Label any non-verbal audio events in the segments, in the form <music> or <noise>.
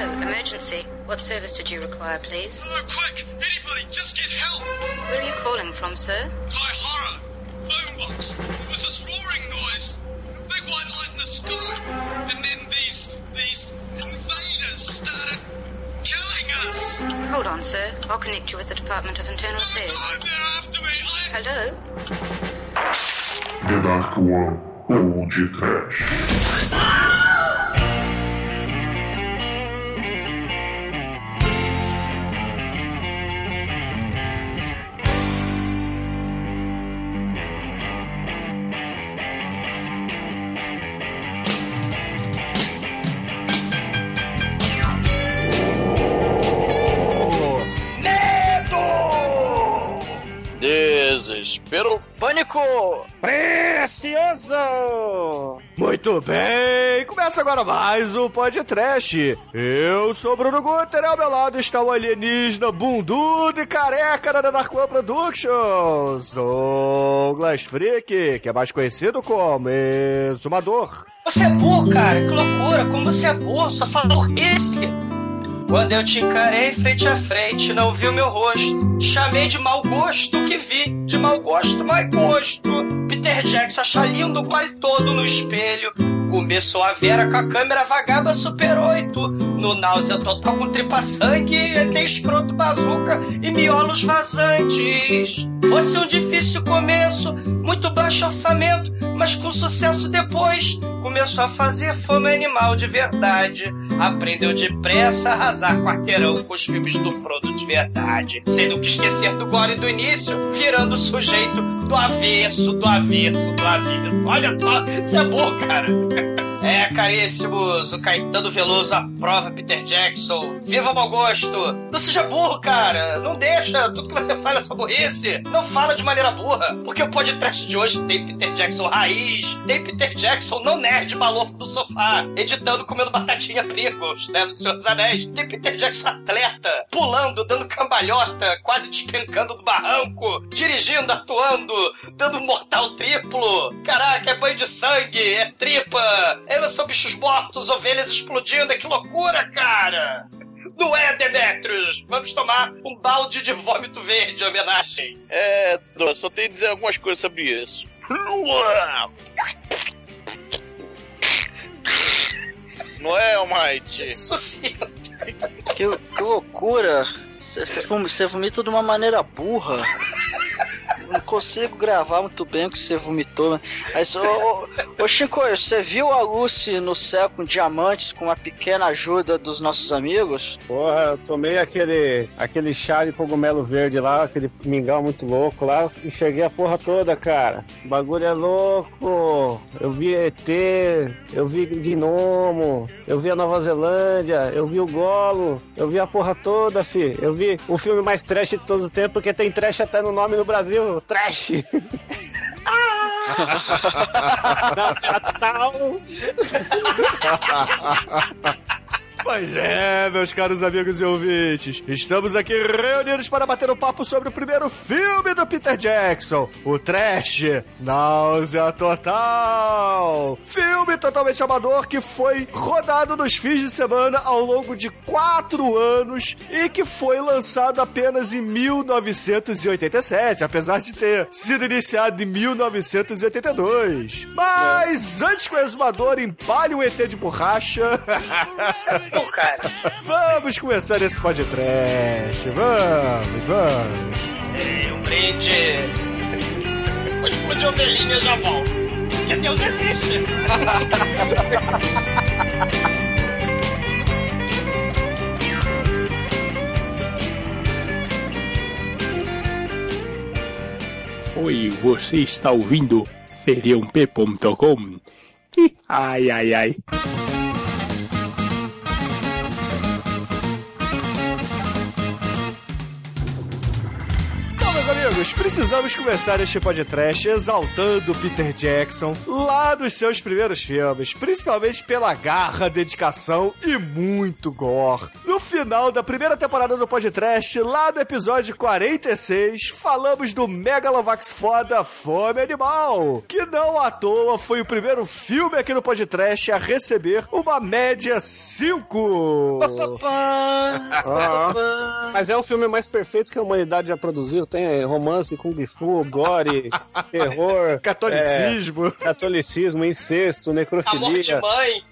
Hello, emergency. What service did you require, please? Oh, quick! Anybody, just get help! Where are you calling from, sir? High horror! Phone box! There was this roaring noise! A big white light in the sky! And then these, these invaders started killing us! Hold on, sir. I'll connect you with the Department of Internal No Affairs. time, they're after me! I... Hello? The Dark One Precioso! Muito bem, começa agora mais um podcast. Eu sou Bruno Guter, ao meu lado está o alienígena bundudo e careca da Dark One Productions, Douglas Freak, que é mais conhecido como Exumador. Você é burro, cara. Que loucura. Como você é burro. Só fala burrice. Quando eu te encarei frente a frente, não vi o meu rosto. Chamei de mau gosto o que vi. De mau gosto, mau gosto. Peter Jackson acha lindo quase todo no espelho. Começou a Vera com a câmera vagaba Super 8. No náusea total com tripa sangue, ET escroto bazuca e miolos vazantes. Fosse um difícil começo, muito baixo orçamento, mas com sucesso depois. Começou a fazer fome animal de verdade. Aprendeu depressa a arrasar quarteirão com os filmes do Frodo de verdade. Sendo que esquecer do gore do início, virando o sujeito do avesso, do avesso, do avesso. Olha só, isso é bom, cara. <laughs> É, caríssimos, o Caetano Veloso aprova Peter Jackson. Viva o mau gosto! Não seja burro, cara! Não deixa tudo que você fala é sua burrice! Não fala de maneira burra! Porque o podcast de hoje tem Peter Jackson raiz, tem Peter Jackson não nerd malofo do sofá, editando comendo batatinha Pringles, né, do Senhor dos Anéis. Tem Peter Jackson atleta, pulando, dando cambalhota, quase despencando do barranco, dirigindo, atuando, dando mortal triplo. Caraca, é banho de sangue, é tripa, elas são bichos mortos, ovelhas explodindo, é que loucura, cara! Não é, Demetrius? Vamos tomar um balde de vômito verde em homenagem. É, só tenho que dizer algumas coisas sobre isso. Não é, Almighty? Sucinto. Que, que loucura! Você vomita de uma maneira burra. Não consigo gravar muito bem o que você vomitou. né? Mas, ô, ô, ô Chico, você viu a Lucy no céu com diamantes com uma pequena ajuda dos nossos amigos? Porra, eu tomei aquele, aquele chá de cogumelo verde lá, aquele mingau muito louco lá, enxerguei a porra toda, cara. O bagulho é louco. Eu vi ET, eu vi Gnomo, eu vi a Nova Zelândia, eu vi o Golo, eu vi a porra toda, fi. Eu vi o filme mais trash de todos os tempos, porque tem trash até no nome no Brasil, trash. <laughs> Não, será total. <laughs> Pois é, meus caros amigos e ouvintes, estamos aqui reunidos para bater um papo sobre o primeiro filme do Peter Jackson, o Trash, Náusea Total. Filme totalmente amador que foi rodado nos fins de semana ao longo de quatro anos e que foi lançado apenas em 1987, apesar de ter sido iniciado em 1982. Mas antes que o exumador empalhe um ET de borracha... <laughs> Pô, cara. Vamos começar esse podcast. Vamos, vamos. É, um brinde. Vou explodir ovelhinha já volto. Que Deus existe. Oi, você está ouvindo feriump.com? Ai, ai, ai. Amigos, precisamos começar este podcast exaltando Peter Jackson lá dos seus primeiros filmes, principalmente pela garra, dedicação e muito gore. No final da primeira temporada do podcast, lá no episódio 46, falamos do Megalovax foda Fome Animal, que não à toa foi o primeiro filme aqui no podcast a receber uma média 5. <laughs> Ah, mas é o filme mais perfeito que a humanidade já produziu. Tem romance, kung fu, gore, <laughs> terror, Catolicismo. é, catolicismo, incesto, Amor de necrofilia. mãe.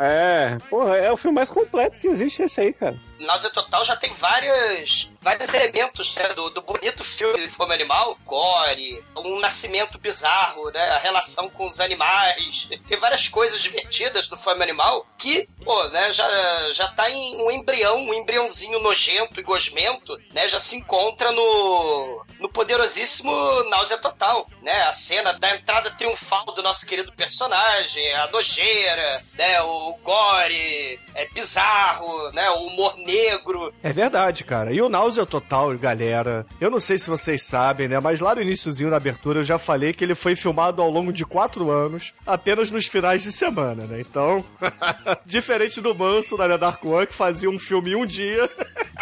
É, porra, é o filme mais completo que existe esse aí, cara. Náusea Total já tem vários, vários elementos né, do, do bonito filme Fome Animal, gore, um nascimento bizarro, né, a relação com os animais. <laughs> Tem várias coisas divertidas do Fome Animal que, pô, né, já, já tá em um embrião, um embriãozinho nojento e gosmento, né, já se encontra no, no poderosíssimo Náusea Total, né, a cena da entrada triunfal do nosso querido personagem, a nojeira, né, o gore, é bizarro, né, o humor negro. É verdade, cara. E o Náusea Total, galera, eu não sei se vocês sabem, né? Mas lá no iníciozinho da abertura eu já falei que ele foi filmado ao longo de quatro anos, apenas nos finais de semana, né? Então, <laughs> diferente do Manso da Dark One, que fazia um filme em um dia.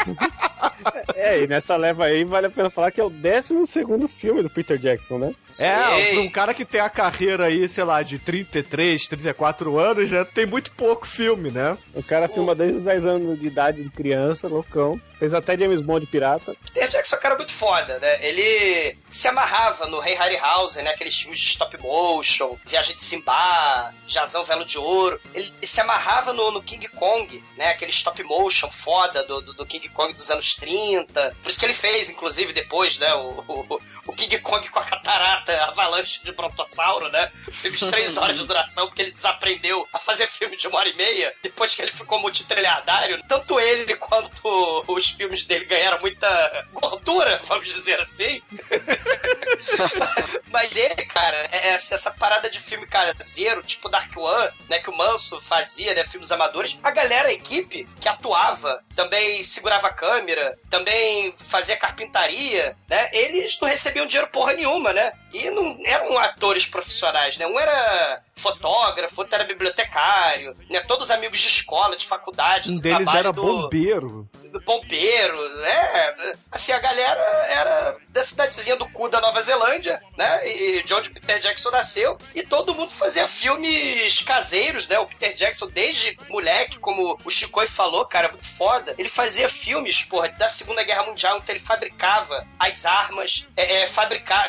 <laughs> <laughs> É, e nessa leva aí vale a pena falar que é o 12 segundo filme do Peter Jackson, né? É, pra um cara que tem a carreira aí, sei lá, de 33, 34 anos, né? Tem muito pouco filme, né? O cara filma desde os 10 anos de idade de criança, loucão. Fez até James Bond pirata. Peter Jackson é um cara muito foda, né? Ele se amarrava no Rei Harryhausen, né? Aqueles filmes de stop motion, Viagem de Simba, Jazão Velo de Ouro. Ele, se amarrava no, no King Kong, né? Aquele stop motion foda do, do, do King Kong dos anos 30. Por isso que ele fez, inclusive, depois, né? O, o, o King Kong com a catarata, a avalanche de brontossauro, né? Filme de três <laughs> horas de duração, porque ele desaprendeu a fazer filme de uma hora e meia, depois que ele ficou multitrilhardário. Tanto ele quanto os filmes dele ganharam muita gordura, vamos dizer assim. <laughs> Mas ele, cara, é essa, essa parada de filme caseiro, tipo Dark One, né, que o Manso fazia, né, filmes amadores, a galera, a equipe que atuava, também segurava a câmera, também fazia carpintaria, né, eles não recebiam dinheiro porra nenhuma, né, e não eram atores profissionais, né, um era fotógrafo, outro era bibliotecário, né, todos amigos de escola, de faculdade, Um deles era do bombeiro. Do bombeiro, né? Assim, a galera era da cidadezinha do cu da Nova Zelândia, né? E de onde o Peter Jackson nasceu. E todo mundo fazia filmes caseiros, né? O Peter Jackson, desde moleque, como o Chico falou, cara, muito foda. Ele fazia filmes, porra, da Segunda Guerra Mundial, então ele fabricava as armas, é, é,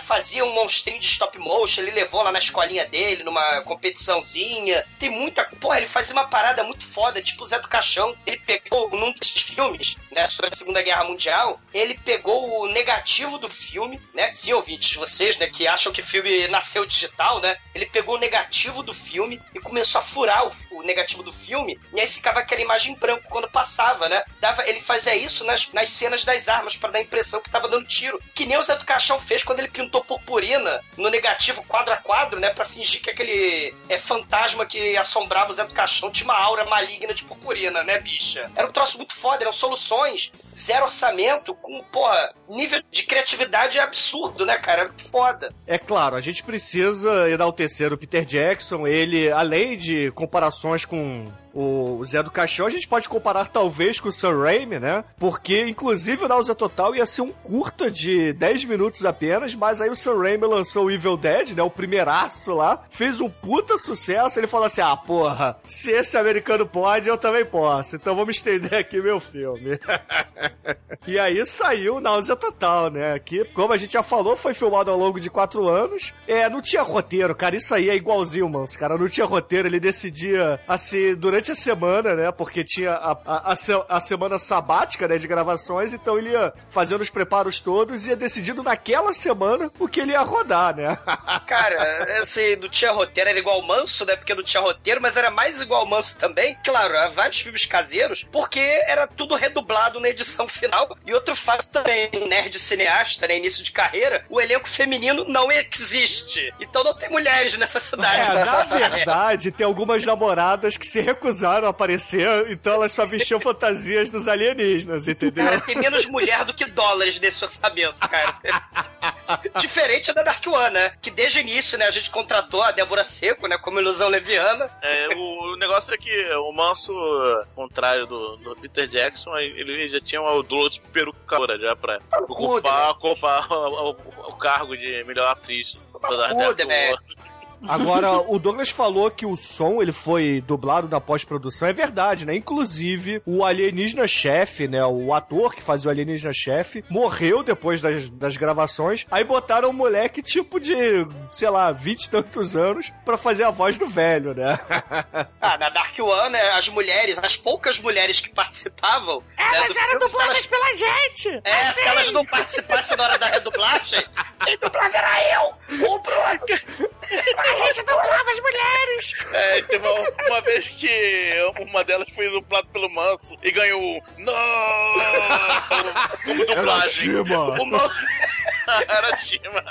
fazia um monstrinho de stop motion, ele levou lá na escolinha dele, numa competiçãozinha. Tem muita. Porra, ele fazia uma parada muito foda, tipo o Zé do Caixão. Ele pegou num desses filmes, né, sobre a Segunda Guerra Mundial, ele pegou o negativo do filme, né? Sim, ouvintes, vocês, né, que acham que o filme nasceu digital, né? Ele pegou o negativo do filme e começou a furar o, o negativo do filme, e aí ficava aquela imagem em branco quando passava, né? Dava, ele fazia isso nas, nas cenas das armas para dar a impressão que tava dando tiro. Que nem o Zé do Caixão fez quando ele pintou purpurina no negativo quadro a quadro, né? Pra fingir que aquele é, fantasma que assombrava o Zé do Caixão tinha uma aura maligna de purpurina, né, bicha? Era um troço muito foda, eram soluções, zero orçamento, com, porra, nível de criatividade absurdo, né, cara? Muito foda. É claro, a gente precisa enaltecer o Peter Jackson. Ele, além de comparações com o Zé do Caixão, a gente pode comparar talvez com o Sam Raimi, né? Porque, inclusive, o Náusea Total ia ser um curta de 10 minutos apenas, mas aí o Sam Raimi lançou o Evil Dead, né? O primeiraço lá, fez um puta sucesso. Ele falou assim: ah, porra, se esse americano pode, eu também posso. Então vamos estender aqui meu filme. <laughs> e aí saiu o Náusea Total, né? Que, como a gente já falou, foi filmado ao longo de quatro anos. É, não tinha roteiro, cara. Isso aí é igualzinho, mano. cara. Não tinha roteiro. Ele decidia, assim, durante a semana, né? Porque tinha a, a, a, a semana sabática, né? De gravações. Então ele ia fazendo os preparos todos e ia decidindo naquela semana o que ele ia rodar, né? <laughs> Cara, assim, não tinha roteiro, era igual manso, né? Porque não tinha roteiro, mas era mais igual manso também. Claro, há vários filmes caseiros, porque era tudo redublado na edição final. E outro fato também, um nerd cineasta, né? Início de carreira, o elenco feminino não existe. Então não tem mulheres nessa cidade. É, na essa- verdade, tem algumas namoradas que se recusaram recusaram aparecer, então elas só vestiam <laughs> fantasias dos alienígenas, entendeu? Cara, tem menos mulher do que dólares nesse orçamento, cara. <laughs> Diferente da Dark One, né? Que desde o início, né, a gente contratou a Débora Seco, né, como ilusão leviana. É, o, o negócio é que o Manso, ao contrário do, do Peter Jackson, ele já tinha uma odor de perucadora já pra ocupar, ocupar o, o- o cargo de melhor atriz. da- Cuda, né? Agora, o Douglas falou que o som ele foi dublado na pós-produção. É verdade, né? Inclusive, o alienígena-chefe, né? O ator que fazia o alienígena-chefe, morreu depois das, das gravações. Aí botaram um moleque tipo de, sei lá, vinte e tantos anos pra fazer a voz do velho, né? <laughs> Ah, na Dark One, né, as mulheres, as pouccas mulheres que participavam. Elas do filme, se elas- pela gente! É, se elas não participassem na hora da redublagem, <laughs> quem dublava era eu, o Bruno. <laughs> A gente dublava as mulheres! É, teve uma, uma vez que uma delas foi dublada pelo Manso e ganhou um Não! Como dublagem. <laughs> Shima. O Man- <laughs> Era Shima.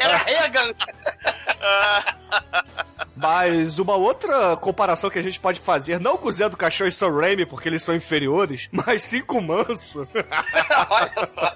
era Reagan. <laughs> Mas uma outra comparação que a gente pode fazer, não com o Zé do Caixão e Sam Raimi, porque eles são inferiores, mas sim com o Manso, Olha <laughs> só.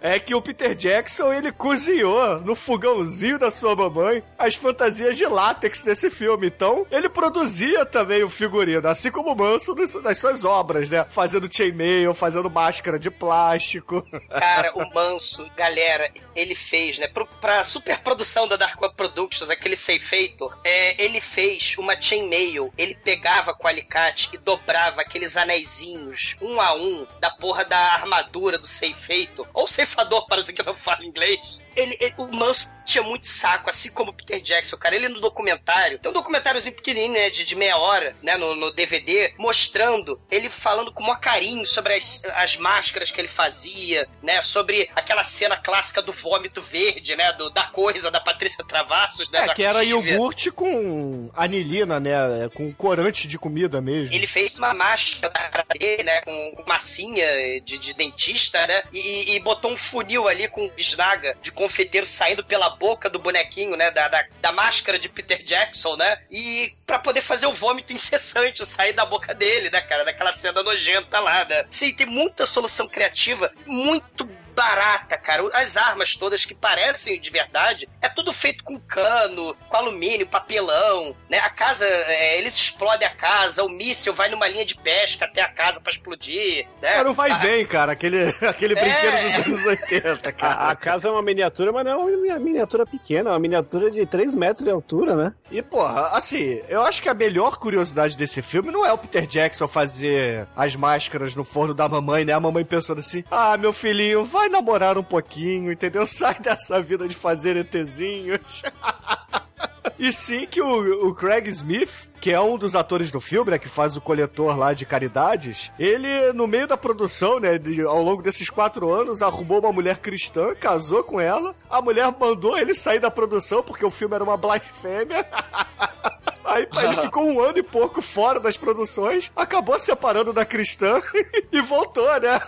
é que o Peter Jackson, ele cozinhou no fogãozinho da sua mamãe as fantasias de látex desse filme. Então, ele produzia também o figurino, assim como o Manso nas- suas obras, né? Fazendo chainmail, fazendo máscara de plástico. Cara, o Manso, galera, ele fez, né, pro, pra superprodução da Dark One Productions, aquele Safeator, é, ele fez uma chainmail, ele pegava com o alicate e dobrava aqueles anéisinhos, um a um, da porra da armadura do Safeator, ou ceifador para os que não falam inglês. Ele, ele- o Manso tinha muito saco, assim como o Peter Jackson, cara. Ele no documentário, tem um documentáriozinho pequenininho, né, de, de meia hora, né, no, no DVD, mostrando ele falando com maior carinho sobre as, as máscaras que ele fazia, né, sobre aquela cena clássica do vômito verde, né, do, da coisa da Patrícia Travassos, né, É, da que era iogurte com anilina, né? Com corante de comida mesmo. Ele fez uma máscara cara dele, né? Com, massinha de, de dentista, né? E, e- botou um funil ali com bisnaga de confeiteiro saindo pela boca do bonequinho, né? Da, da, da máscara de Peter Jackson, né? E pra poder fazer o vômito incessante sair da boca dele, né, cara? Daquela cena nojenta lá, né? Sim, tem muita solução criativa, muito barata, cara. As armas todas que parecem de verdade, é tudo feito com cano, com alumínio, papelão, né? A casa, é, eles explodem a casa, o míssil vai numa linha de pesca até a casa pra explodir, né? Era um vai e A- vem, cara. Aquele, <laughs> aquele É. brinquedo dos anos 80, cara. A, a casa é uma miniatura, mas não é uma miniatura pequena, é uma miniatura de 3 metros de altura, né? E, porra, assim, eu acho que a melhor curiosidade desse filme não é o Peter Jackson fazer as máscaras no forno da mamãe, né? A mamãe pensando assim: ah, meu filhinho, vai namorar um pouquinho, entendeu? <laughs> Sai dessa vida de fazer ETzinhos. <laughs> E sim que o, o Craig Smith, que é um dos atores do filme, né, que faz o coletor lá de caridades, ele, no meio da produção, né, de- ao longo desses quatro anos, arrumou uma mulher cristã, casou com ela, a mulher mandou ele sair da produção porque o filme era uma blasfêmia. <laughs> Aí pá, ele ficou um ano e pouco fora das produções, acabou separando da cristã <laughs> e voltou, né?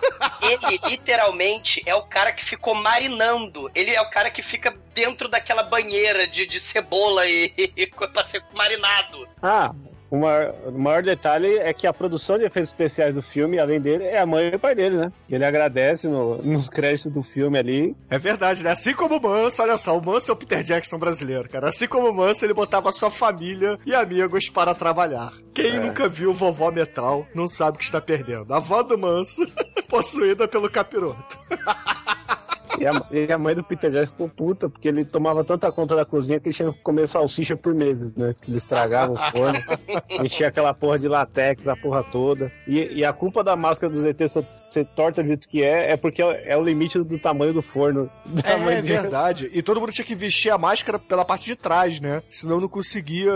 Ele literalmente é o cara que ficou marinando. Ele é o cara que fica dentro daquela banheira de, de cebola e, <laughs> e pra ser marinado. Ah, o maior, o maior detalhe é que a produção de efeitos especiais do filme, além dele, é a mãe e o pai dele, né? Ele agradece no- nos créditos do filme ali. É verdade, né? Assim como o Manso, olha só, o Manso é o Peter Jackson brasileiro, cara. Assim como o Manso, ele botava sua família e amigos para trabalhar. Quem nunca viu Vovó Metal não sabe o que está perdendo. A avó do Manso, <laughs> possuída pelo capiroto. <laughs> E a, e a mãe do Peter Jackson ficou puta, porque ele tomava tanta conta da cozinha que ele tinha que comer salsicha por meses, né? Ele estragava o forno, enchia aquela porra de latex, a porra toda. E, e a culpa da máscara dos ET ser- torta do jeito que é, é porque é o limite do tamanho do forno. Da mãe É dele. verdade. E todo mundo tinha que vestir a máscara pela parte de trás, né? Senão não conseguia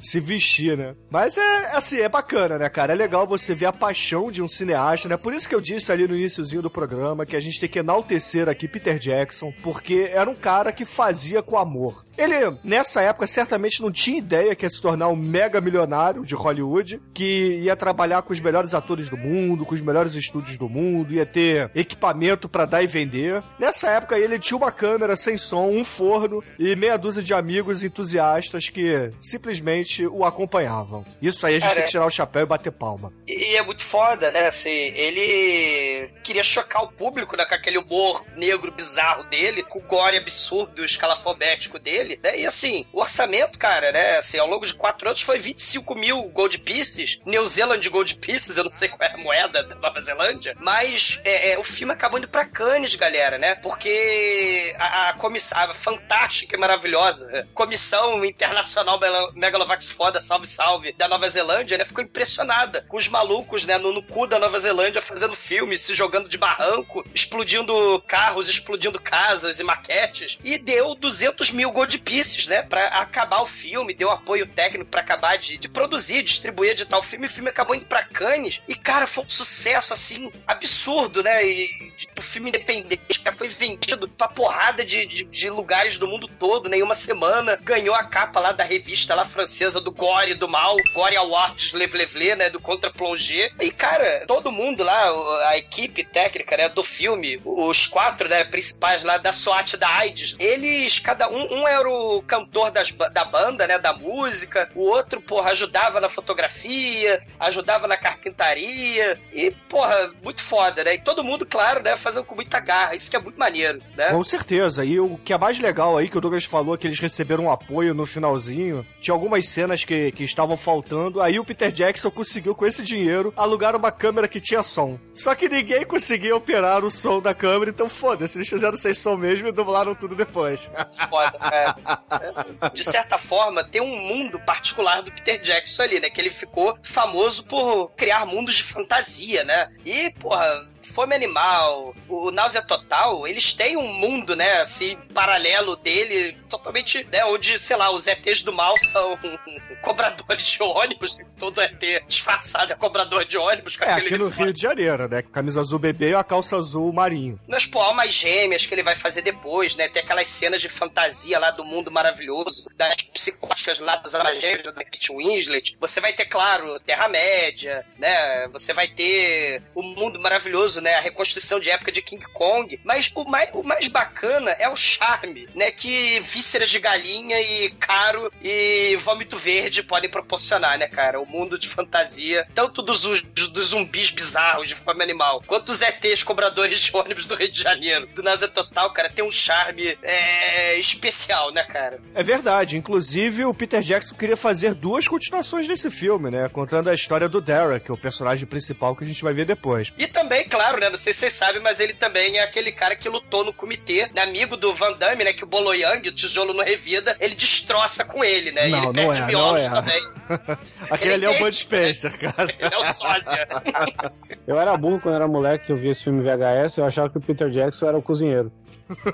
se vestir, né? Mas é assim, é bacana, né, cara? É legal você ver a paixão de um cineasta, né? Por isso que eu disse ali no iníciozinho do programa que a gente tem que enaltecer aqui aqui Peter Jackson, porque era um cara que fazia com amor. Ele, nessa época, certamente não tinha ideia que ia se tornar um mega milionário de Hollywood, que ia trabalhar com os melhores atores do mundo, com os melhores estúdios do mundo, ia ter equipamento para dar e vender. Nessa época, ele tinha uma câmera sem som, um forno e meia dúzia de amigos entusiastas que simplesmente o acompanhavam. Isso aí a gente Cara, tem que tirar o chapéu e bater palma. E é muito foda, né? Assim, ele queria chocar o público, né? Com aquele humor negro bizarro dele, com o gore absurdo, escalafobético dele, né? E assim, o orçamento, cara, né? Assim, ao longo de quatro anos foi 25 mil gold pieces, New Zealand gold pieces, eu não sei qual é a moeda da Nova Zelândia, mas é, é, o filme acabou indo pra Cannes, galera, né? Porque a, a comissão, a fantástica e maravilhosa Comissão Internacional Megalovax Foda, salve, salve, da Nova Zelândia, né? Ficou impressionada com os malucos, né? No, no cu da Nova Zelândia fazendo filme, se jogando de barranco, explodindo carros, explodindo casas e maquetes. E deu 200 mil gold pieces, né? Pra acabar o filme, deu apoio técnico pra acabar de, de produzir, distribuir, editar o filme. O filme acabou indo pra Cannes. E, cara, foi um sucesso, assim, absurdo, né? E, tipo, filme independente, cara, foi vendido pra porrada de, de, de lugares do mundo todo, né? Em uma semana, ganhou a capa lá da revista lá francesa do Gore do Mal, Gore Awards Lev Levle, né? Do Contra Plongé. E, cara, todo mundo lá, a equipe técnica, né? Do filme, os quatro, né? Principais lá da SWAT da AIDS, eles, cada um, um era o cantor das, da banda, né? Da música, o outro, porra, ajudava na fotografia, ajudava na carpintaria. E, porra, muito foda, né? E todo mundo, claro, né? Fazendo com muita garra. Isso que é muito maneiro, né? Com certeza. E o que é mais legal aí, que o Douglas falou que eles receberam um apoio no finalzinho, tinha algumas cenas que, que estavam faltando, aí o Peter Jackson conseguiu, com esse dinheiro, alugar uma câmera que tinha som. Só que ninguém conseguia operar o som da câmera, então foda-se, eles fizeram som mesmo e dublaram tudo depois. foda, cara. De certa forma, tem um mundo particular do Peter Jackson ali, né? Que ele ficou famoso por criar mundos de fantasia, né? E, porra. Fome Animal, o Náusea Total, eles têm um mundo, né, assim, paralelo dele, totalmente, né, onde, sei lá, os ETs do mal são <laughs> cobradores de ônibus, todo ET disfarçado é cobrador de ônibus. Com É, aquele aqui no. Rio de Janeiro, né? Camisa azul bebê e a calça azul marinho. Nas pô, almas gêmeas que ele vai fazer depois, né? Tem aquelas cenas de fantasia lá do mundo maravilhoso, das psicóticas lá das almas gêmeas, da Kate Winslet. Você vai ter, claro, Terra-média, né? Você vai ter o mundo maravilhoso, né? A reconstrução de época de King Kong. Mas o mais, o mais bacana é o charme, né? Que vísceras de galinha e caro e vômito verde podem proporcionar, né, cara? O mundo de fantasia, tanto dos, dos zumbis bizarros de fome animal, quanto os ETs cobradores de ônibus do Rio de Janeiro. Do Nasa Total, cara, tem um charme é, especial, né, cara? É verdade. Inclusive, o Peter Jackson queria fazer duas continuações desse filme, né? Contando a história do Derek, o personagem principal que a gente vai ver depois. E também, claro, né? Não sei se vocês sabem, mas ele também é aquele cara que lutou no comitê, né, amigo do Van Damme, né? Que o Bolo Yang, o tijolo no revida, ele destroça com ele, né? e Não, ele não perde é, não é. também. <laughs> Aquele Ele ali é o Bud Spencer, cara. Ele é o sósia. <laughs> Eu era burro quando era moleque que eu via esse filme VHS, eu achava que o Peter Jackson era o cozinheiro.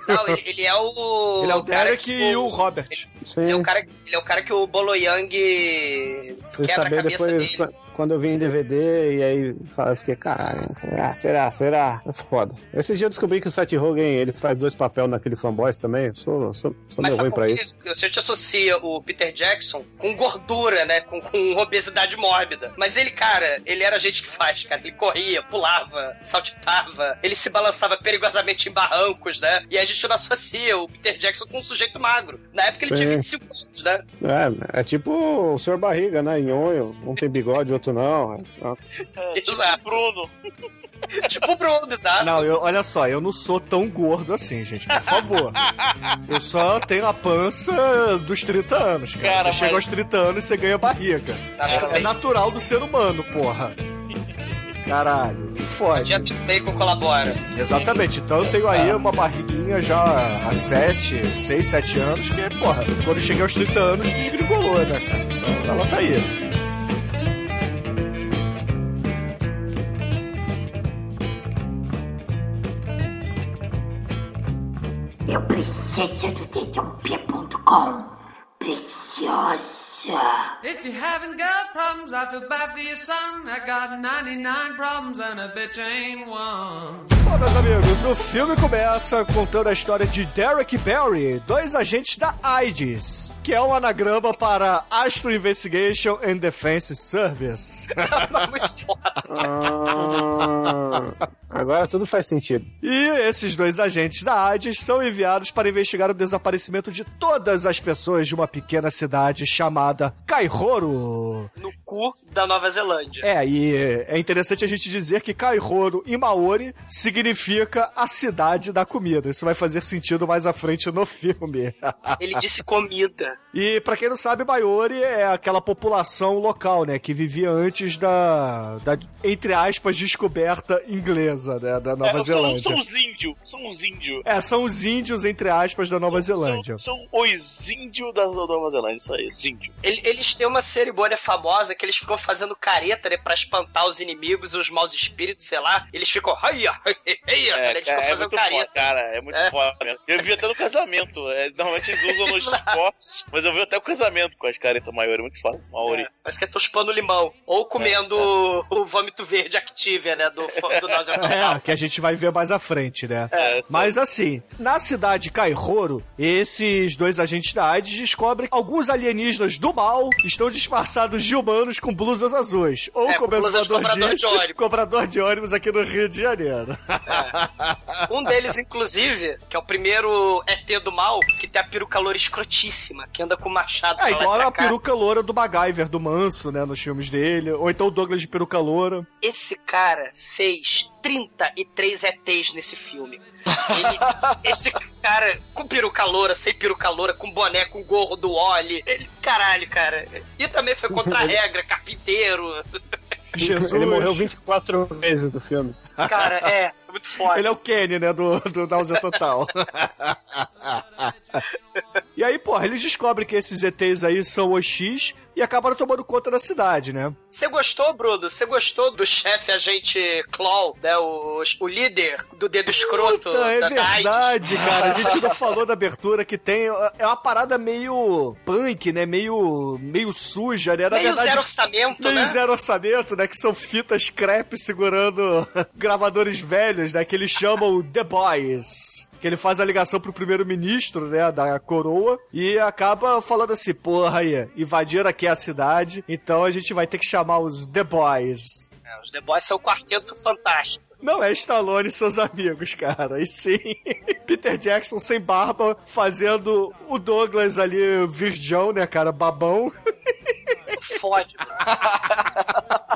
Não, ele, ele é o. Ele é o cara Derek que e o Robert. Sim, Ele é o cara, ele é o cara que o Bolo Yang fui quebra a saber cabeça depois dele. qu- quando eu vi em DVD e aí eu fiquei, caralho, será, será, será? É foda. Esse dia eu descobri que o Seth Rogen, ele faz dois papéis naquele fanboys também, eu sou, sou, sou Mas meio ruim pra isso. Você te associa o Peter Jackson com gordura, né? Com, com obesidade mórbida. Mas ele, cara, ele era gente que faz, cara. Ele corria, pulava, saltitava, ele se balançava perigosamente em barrancos, né? E a gente não associa o Peter Jackson com um sujeito magro. Na época ele Sim. tinha 25 anos, né? É, é tipo o Sr. Barriga, né? Nhonho, um tem bigode, outro não. Exato. Bruno. <laughs> tipo o Bruno, exato. Não, eu, olha só, eu não sou tão gordo assim, gente, por favor. Eu só tenho a pança dos 30 anos, cara. Cara, você chega mas- aos 30 anos e você ganha barriga. Acho que É natural do ser humano, porra. Caralho, não fode. dia que o bacon colabora. Exatamente, então eu tenho aí uma barriguinha já há 7, 6, 7 anos, que, porra, quando eu cheguei aos 30 anos, desgringolou, né, cara? Então ela tá aí. Eu preciso do dedãopia.com. Precioso. If you haven't got problems, I feel bad for your son. I got 99 problems and a bitch ain't one. Bom, meus amigos, o filme começa contando a história de Derek Barry, dois agentes da AIDS, que é um anagrama para Astro Investigation and Defense Service. <laughs> Ah, agora tudo faz sentido. E esses dois agentes da AIDS são enviados para investigar o desaparecimento de todas as pessoas de uma pequena cidade chamada Kaihoro. No cu da Nova Zelândia. É, e é interessante a gente dizer que Kaihoro em Maori significa a cidade da comida. Isso vai fazer sentido mais à frente no filme. <laughs> Ele disse comida. E pra quem não sabe, Maori é aquela população local, né, que vivia antes da, da entre aspas, descoberta inglesa, né, da Nova É, são, Zelândia. são os índios, são os índios. É, são os índios, entre aspas, da Nova Zelândia. São, são os índios da, da Nova Zelândia, isso aí, os índios. Ele- Eles têm uma cerimônia famosa que eles ficam fazendo careta, né, pra espantar os inimigos, os maus espíritos, sei lá. Eles ficam, heia, heia, É, eles cara, ficam é fazendo muito careta. foda, cara, é muito É. foda mesmo. Eu vi até no casamento, é, normalmente eles usam nos <laughs> esportes, mas eu vi até o casamento com as caretas maiores, é muito foda, Maori. É, parece que é tospando limão. Ou comendo o vômito verde Activia, né, do, do <laughs> Total. É, que a gente vai ver mais à frente, né? É, Mas assim, na cidade de esses dois agentes da AIDS descobrem alguns alienígenas do mal estão disfarçados de humanos com blusas azuis. Ou É, com como blusas de cobrador de ônibus. cobrador de ônibus aqui no Rio de Janeiro. Um deles, inclusive, que é o primeiro ET do mal, que tem a peruca loura escrotíssima, que anda com machado É igual a peruca loura do MacGyver, do Manso, né, nos filmes dele. Ou então o Douglas de peruca loura. Esse cara fez 33 ETs nesse filme. Ele- esse cara com peruca loura, sem peruca loura, com boné, com gorro do Oli. Ele, caralho, cara. E também foi contra a regra, carpinteiro. Jesus. Ele morreu 24 vezes no filme. Cara, é, muito foda. Ele é o Kenny, né, do, do Náusea Total. <laughs> e aí, porra, eles descobrem que esses ETs aí são OX e acabaram tomando conta da cidade, né? Você gostou, Bruno? Você gostou do chefe agente Claw, né? O, o líder do dedo escroto Puta, é da, da AIDS? verdade, cara. A gente <laughs> não falou da abertura que tem. É uma parada meio punk, né? Meio, meio suja, né? Na Meio verdade, zero orçamento, meio né? zero orçamento, né? Que são fitas crepe segurando <laughs> gravadores velhos, né? Que eles chamam The Boys. Que ele faz a ligação pro primeiro-ministro, né, da coroa, e acaba falando assim, porra aí, invadiram aqui a cidade, então a gente vai ter que chamar os The Boys. É, os The Boys são o quarteto fantástico. Não é Stallone e seus amigos, cara. E sim, <laughs> Peter Jackson sem barba, fazendo o Douglas ali, virgão, né, cara, babão. <laughs> Fode.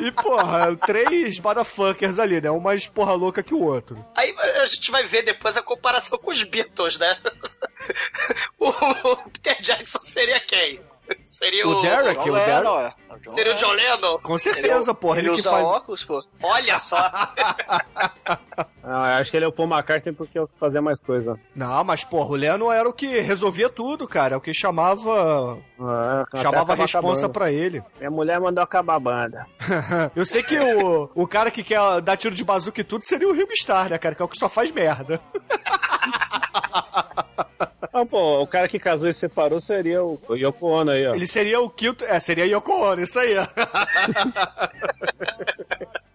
E, porra, três motherfuckers ali, né? Um mais porra louca que o outro. Aí a gente vai ver depois a comparação com os Beatles, né? o, <laughs> o Peter Jackson seria quem? Seria o. O Derek, John o Derek. Lennon, é. O John Seria o John Lennon? Com certeza, porra. Ele Ele, que faz. óculos, pô. Olha só. Ah, <laughs> eu acho que ele é o Paul McCartney porque é o que fazia mais coisa. Não, mas, porra, o Lennon era o que resolvia tudo, cara. É o que chamava. Até chamava a responsa pra ele. Minha mulher mandou acabar a banda. <laughs> Eu sei que o, o cara que quer dar tiro de bazuca e tudo seria o Ringo Starr, né, cara? Que é o que só faz merda. <laughs> Ah, pô, o cara que casou e separou seria o, Yoko Ono aí, ó. Ele seria o quinto. É, seria Yoko Ono, isso aí. ó. <laughs>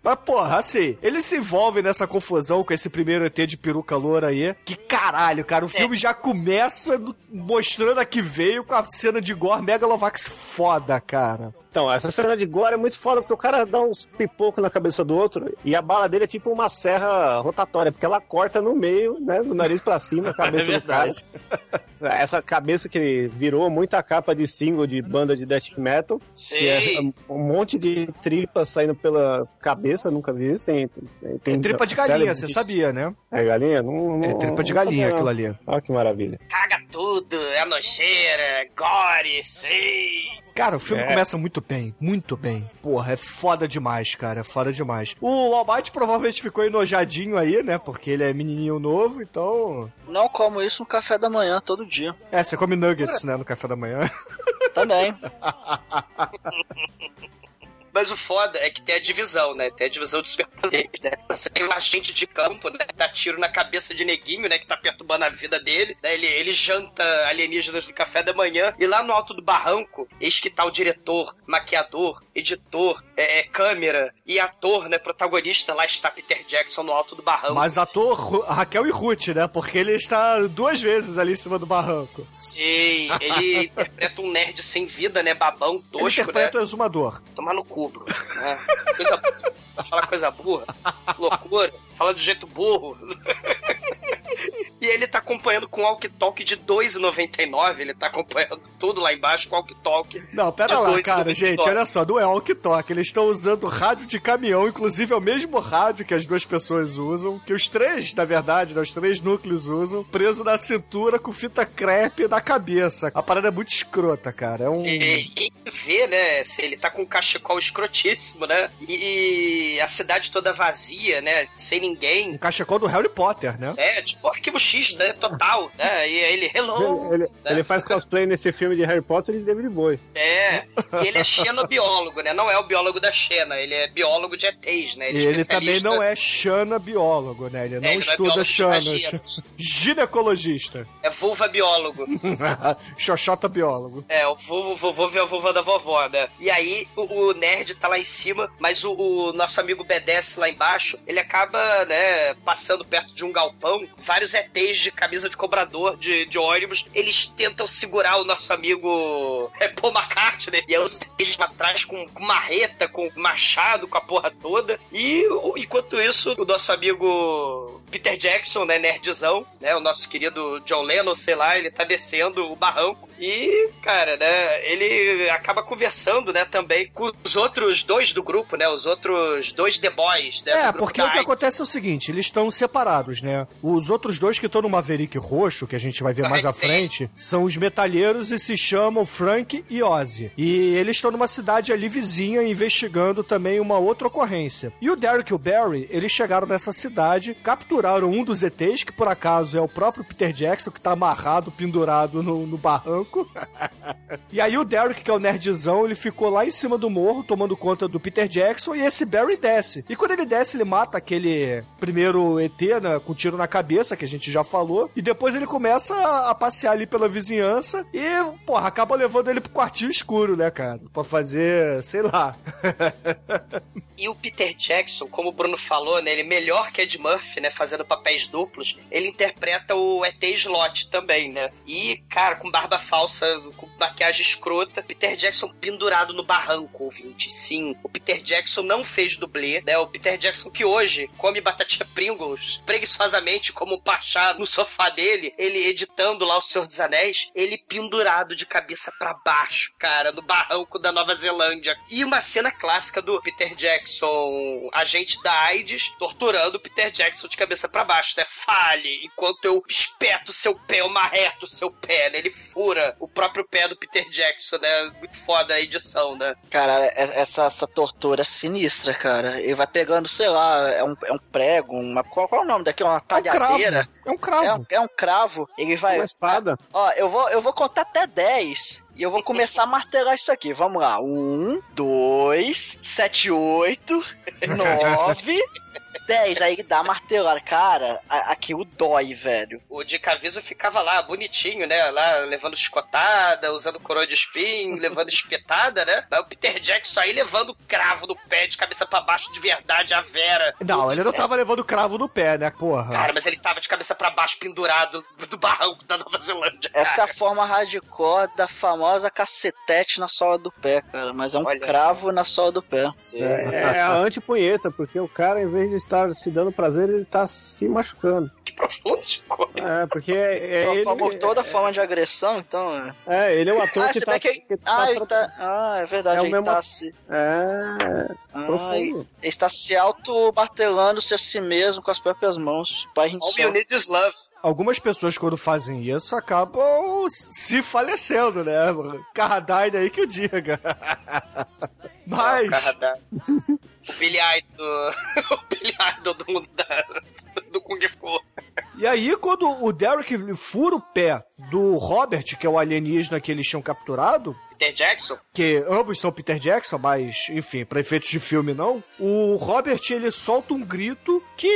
Mas, porra, assim, ele se envolve nessa confusão com esse primeiro ET de peruca loura aí. Que caralho, cara, o filme já começa no- mostrando a que veio com a cena de gore Megalovax foda, cara. Então, essa cena de gore é muito foda, porque o cara dá uns pipocos na cabeça do outro e a bala dele é tipo uma serra rotatória, porque ela corta no meio, né, do nariz pra cima, a <laughs> cabeça É do cara. <laughs> Essa cabeça que virou muita capa de single de banda de death metal, que é Sim. um monte de tripas saindo pela cabeça, nunca vi isso. Tem, tem, tem É tripa de galinha, você de- sabia, né? É galinha? Não, não, É tripa de não galinha sabia, aquilo ali. Olha que maravilha. Caga tudo, é nojeira, é gore, sim. Cara, o filme É. começa muito bem, muito bem. Porra, é foda demais, cara, é foda demais. O Almighty provavelmente ficou enojadinho aí, né? Porque ele é menininho novo, então... Não como isso no café da manhã todo dia. É, você come nuggets, né, no café da manhã. Também. <laughs> Mas o foda é que tem a divisão, né? Tem a divisão de superpoderes, né? Você tem um agente de campo, né? Dá tiro na cabeça de neguinho, né? Que tá perturbando a vida dele. Né? Ele, ele janta alienígenas no café da manhã. E lá no alto do barranco, eis que tá o diretor, maquiador, editor, é, é, câmera e ator, né? Protagonista. Lá está Peter Jackson no alto do barranco. Mas ator Ru- Raquel e Ruth, né? Porque ele está duas vezes ali em cima do barranco. Sim, ele <laughs> interpreta um nerd sem vida, né? Babão, Ele tosco, interpreta né? o exumador. Tomar no cu, bro. Né? Coisa burra. Você tá falando coisa burra? Loucura. Fala do jeito burro. <laughs> E ele tá acompanhando com walkie talkie de 2,99. Ele tá acompanhando tudo lá embaixo com walkie talkie. Não, pera lá, dois cara, no gente, TikTok. olha só, não é walkie talkie, eles estão usando rádio de caminhão, inclusive é o mesmo rádio que as duas pessoas usam, que os três, na verdade, né, os três núcleos usam, preso na cintura com fita crepe na cabeça. A parada é muito escrota, cara, é um... E, e vê, né? Se ele tá com um cachecol escrotíssimo, né? E, e a cidade toda vazia, né? Sem ninguém. Um cachecol do Harry Potter, né? É, tipo arquivo X, né? Total, né? E aí ele, hello! Ele, né? ele faz cosplay nesse filme de Harry Potter e de David Bowie. É, e ele é xenobiólogo, né? Não é o biólogo da Xena, ele é biólogo de ETs, né? E ele também não é Xana biólogo, né? Ele não ele não é estuda biólogo de Xana. vaginas. Ginecologista. É vulva biólogo. <laughs> Xoxota biólogo. É, o vovô, vovô vê a vovó da vovó, né? E aí o, o nerd tá lá em cima, mas o, o nosso amigo BDS lá embaixo, ele acaba, né, passando perto de um galpão, vários ETs de camisa de cobrador de, de ônibus, eles tentam segurar o nosso amigo é, Paul McCartney, e aí os ETs pra trás com, marreta, com machado, com a porra toda, e enquanto isso, o nosso amigo Peter Jackson, né, nerdzão, né, o nosso querido John Lennon, sei lá, ele tá descendo o barranco, e, cara, né, ele acaba conversando, né, também com os outros dois do grupo, né, os outros dois The Boys, né, É, porque o que acontece é o seguinte, eles estão separados, né? Os outros dois que estão no Maverick roxo, que a gente vai ver mais à frente, são os metalheiros e se chamam Frank e Ozzy. E eles estão numa cidade ali vizinha investigando também uma outra ocorrência. E o Derek e o Barry, eles chegaram nessa cidade, capturaram um dos ETs, que por acaso é o próprio Peter Jackson, que tá amarrado, pendurado no, no barranco. <laughs> E aí o Derek, que é o nerdzão, ele ficou lá em cima do morro, tomando conta do Peter Jackson, e esse Barry desce. E quando ele desce, ele mata aquele primeiro ET, né, com tiro na cabeça, que a gente já falou, e depois ele começa a, passear ali pela vizinhança, e, porra, acaba levando ele pro quartinho escuro, né, cara? Pra fazer, sei lá. <laughs> E o Peter Jackson, como o Bruno falou, né, ele melhor que Ed Murphy, né, fazendo papéis duplos, ele interpreta o ET Slot também, né? E, cara, com barba falsa, com maquiagem escrota, Peter Jackson pendurado no barranco, ouvinte. Sim, o Peter Jackson não fez dublê, né? O Peter Jackson que hoje come batatinha Pringles preguiçosamente como um pachá no sofá dele, ele editando lá o Senhor dos Anéis, ele pendurado de cabeça pra baixo, cara, no barranco da Nova Zelândia. E uma cena clássica do Peter Jackson, agente da AIDS, torturando o Peter Jackson de cabeça pra baixo, né? Fale, enquanto eu espeto seu pé, eu marreto seu pé, né? Ele fura o próprio pé do Peter Jackson, né? Muito foda a edição, né? Cara, é- essa, essa tortura é sinistra, cara. Ele vai pegando, sei lá, é um, é um prego, uma. Qual, qual é o nome daquilo? Uma É um cravo. talhadeira. É um cravo. É um, é um cravo. Ele vai. Uma espada. Ó, eu vou, eu vou contar até 10. E eu vou começar a martelar isso aqui. Vamos lá. Um, dois, sete, oito, <laughs> nove, dez. Aí dá a martelada. Cara, a- aquilo dói, velho. O Dick Aviso ficava lá, bonitinho, né? Lá levando chicotada, usando coroa de espinho, <laughs> levando espetada, né? Mas o Peter Jackson aí levando cravo no pé de cabeça pra baixo de verdade, a Vera. Não, ele não tava levando cravo no pé, né, porra? Cara, mas ele tava de cabeça pra baixo, pendurado do barranco da Nova Zelândia. Essa é a cara. forma hardcore da famosa cacetete na sola do pé, cara. Mas é um Olha cravo na sola do pé. É, é a antipunheta, porque o cara, em vez de estar se dando prazer, ele tá se machucando. Que profundo, Chico. É, porque é, Uma ele. forma- toda forma de agressão, então. É, ele é o ator Ah, que tá. que... que tá ah, ele tra- tá... ah, é verdade, É ele mesmo- tá se... É. Ah, Profundo. ele está se auto-martelando-se a si mesmo com as próprias mãos. Pai All you Rinsão. need is love. Algumas pessoas, quando fazem isso, acabam se falecendo, né? Carradine aí que eu diga. <laughs> Mas. <laughs> O cara da- O Billy Idol. O Billy Idol do mundo da... do Kung Fu. E aí, quando o Derek fura o pé do Robert, que é o alienígena que eles tinham capturado, Peter Jackson, que ambos são Peter Jackson, mas, enfim, pra efeitos de filme não. O Robert, ele solta um grito que,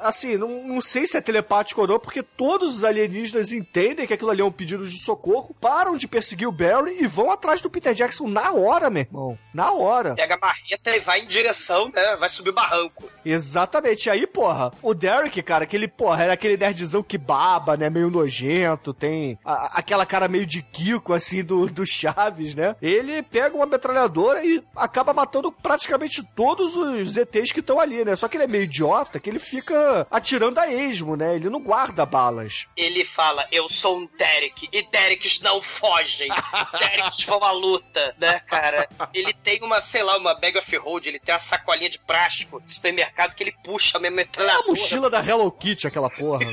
assim, não, não sei se é telepático ou não, porque todos os alienígenas entendem que aquilo ali é um pedido de socorro, param de perseguir o Barry e vão atrás do Peter Jackson na hora, meu irmão. Na hora. pega a marreta e vai em direção, né? Vai subir o barranco. Exatamente. E aí, porra, o Derek, cara, aquele, porra, era aquele nerdzão que baba, né? Meio nojento, tem a- aquela cara meio de Kiko, assim, do, do Chaves, né? Ele pega uma metralhadora e acaba matando praticamente todos os ETs que estão ali, né? Só que ele é meio idiota que ele fica atirando a esmo, né? Ele não guarda balas. Ele fala, eu sou um Derek, e Derek's não fogem. Derek's vão à luta, né, cara? Ele tem uma, sei lá, uma bag of hold, ele tem uma sacolinha de plástico do supermercado que ele puxa a minha É a metralhadora. mochila da Hello Kitty, aquela porra.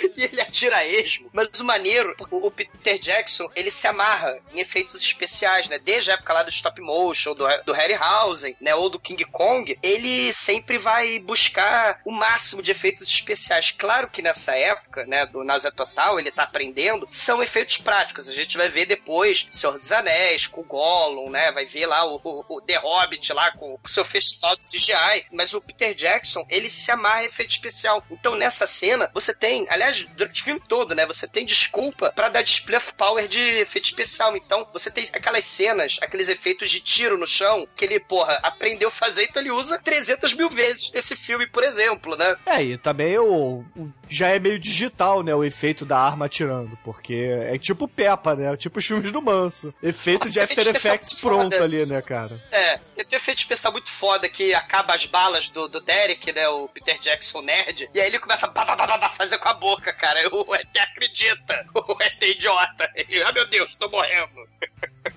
<laughs> e ele atira esmo. Mas o maneiro, o, Peter Jackson, ele se amarra em efeitos especiais, né? Desde a época lá do stop motion, do, do Harryhausen, né? Ou do King Kong, ele sempre vai buscar o máximo de efeitos especiais. Claro que nessa época, né, do Náusea Total, ele tá aprendendo, são efeitos práticos. A gente vai ver depois Senhor dos Anéis, com o Gollum, né? Vai ver lá o, o, o The Hobbit lá com o seu festival de CGI. Mas o Peter Jackson, ele se amarra em efeito especial. Então nessa cena, você tem, aliás, durante o filme todo, né? Você tem desculpa pra dar display of power de efeito especial. Então você tem aquelas cenas, aqueles efeitos de tiro no chão, que ele, porra, aprendeu a fazer, então ele usa 300 mil vezes nesse filme, por exemplo, né? É, e também o, o- já é meio digital, né, o efeito da arma atirando, porque é tipo Peppa, né, tipo os filmes do Manso. Efeito de After Effects foda. pronto ali, né, cara. É, tem um efeito especial muito foda que acaba as balas do, do Derek, né? O Peter Jackson nerd. E aí ele começa a fazer com a boca, cara. <laughs> O ET acredita. O ET idiota. Ele, <laughs> ah, meu Deus, tô morrendo. <laughs>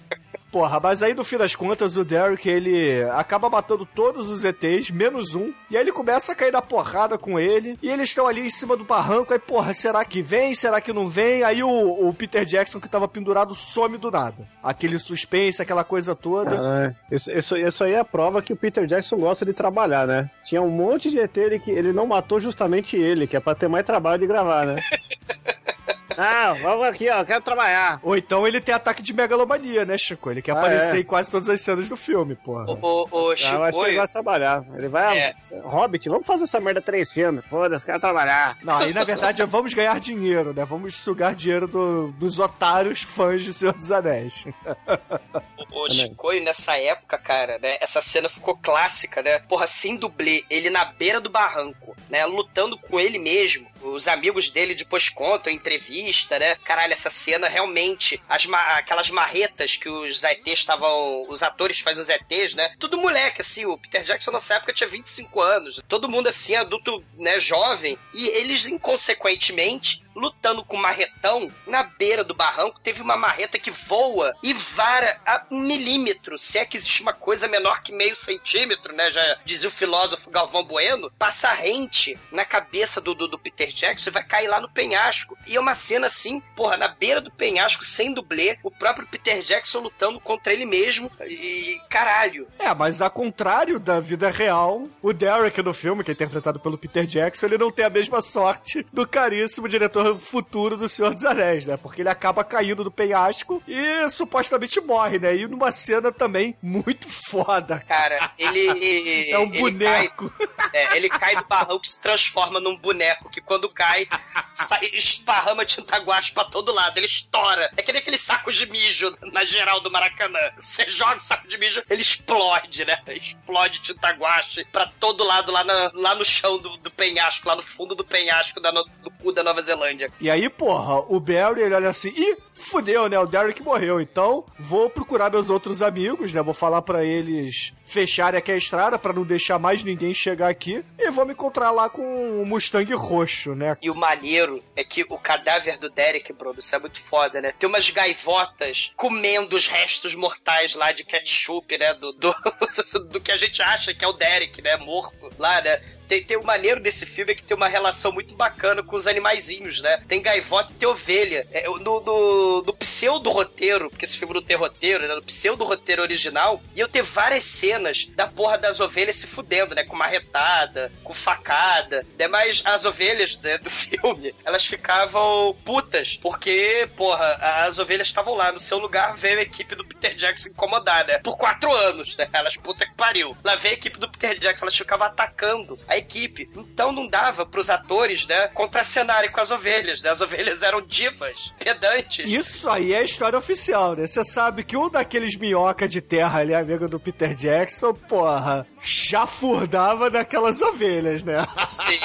Porra, mas aí no fim das contas o Derek ele acaba matando todos os ETs, menos um, e aí ele começa a cair na porrada com ele, e eles estão ali em cima do barranco, aí porra, será que vem, será que não vem? Aí o, o Peter Jackson que tava pendurado some do nada. Aquele suspense, aquela coisa toda. Caralho. Isso, isso, isso aí é a prova que o Peter Jackson gosta de trabalhar, né? Tinha um monte de ET ele que ele não matou justamente ele, que é pra ter mais trabalho de gravar, né? <laughs> ah, vamos aqui, ó, quero trabalhar. Ou então ele tem ataque de megalomania, né, Chico? Ele quer Ah, aparecer é. em quase todas as cenas do filme, porra. O, o, o Ah, eu acho que ele de trabalhar. Ele vai, É. ah, Hobbit, vamos fazer essa merda três filmes, foda-se, quero trabalhar. Não, aí na verdade é vamos ganhar dinheiro, né? Vamos sugar dinheiro do- dos otários fãs de Senhor dos Anéis. <laughs> o, Chicoio nessa época, cara, né? Essa cena ficou clássica, né? Porra, sem dublê. Ele na beira do barranco, né? Lutando com ele mesmo. Os amigos dele depois contam, entrevista, né? Caralho, essa cena realmente, as ma- aquelas marretas que os ETs estavam. Os atores fazem os ETs, né? Tudo moleque, assim. O Peter Jackson nessa época tinha 25 anos. Todo mundo assim, adulto, né? Jovem. E eles, inconsequentemente, lutando com marretão na beira do barranco. Teve uma marreta que voa e vara a um milímetro. Se é que existe uma coisa menor que meio centímetro, né? Já dizia o filósofo Galvão Bueno. Passa rente na cabeça do, do, do Peter Jackson e vai cair lá no penhasco. E é uma cena assim, porra, na beira do penhasco, sem dublê, o próprio Peter Jackson lutando contra ele mesmo. E caralho. É, mas ao contrário da vida real, o Derek no filme, que é interpretado pelo Peter Jackson, ele não tem a mesma sorte do caríssimo diretor futuro do Senhor dos Anéis, né? Porque ele acaba caindo do penhasco e supostamente morre, né? E numa cena também muito foda. Cara, ele. <laughs> É um ele boneco. Cai, é, ele cai do barranco e se transforma num boneco que quando cai, sai, esparrama tinta guache pra todo lado. Ele estoura. É que nem aquele saco de mijo na geral do Maracanã. Você joga o saco de mijo, ele explode, né? Explode tinta guache pra todo lado lá, na- lá no chão do, do penhasco, lá no fundo do penhasco da, no- do cu da Nova Zelândia. E aí, porra, o Barry, ele olha assim, ih, fudeu, né? O Derek morreu. Então, vou procurar meus outros amigos, né? Vou falar pra eles fecharem aqui a estrada pra não deixar mais ninguém chegar aqui. E vou me encontrar lá com o Mustang roxo, né? E o maneiro é que o cadáver do Derek, Bruno, isso é muito foda, né? Tem umas gaivotas comendo os restos mortais lá de ketchup, né? Do, do, <laughs> do que a gente acha que é o Derek, né? Morto lá, né? Tem, tem o maneiro desse filme é que tem uma relação muito bacana com os animaizinhos, né? Tem gaivota e tem ovelha. É, no, no, no pseudo-roteiro, porque esse filme não tem roteiro, né? No pseudo-roteiro original, iam ter várias cenas cenas da porra das ovelhas se fudendo, né? Com marretada, com facada. Mas as ovelhas né, do <laughs> filme, elas ficavam putas, porque, porra, as ovelhas estavam lá. No seu lugar veio a equipe do Peter Jackson incomodar, né? Por quatro anos, né? Elas puta que pariu. Lá veio a equipe do Peter Jackson, elas ficavam atacando a equipe. Então não dava pros atores, né? Contracenarem com as ovelhas, né? As ovelhas eram divas, pedantes. Isso aí é história oficial, né? Você sabe que um daqueles minhoca de terra ali, amigo do Peter Jackson, porra, já furdava daquelas ovelhas, né? Sim,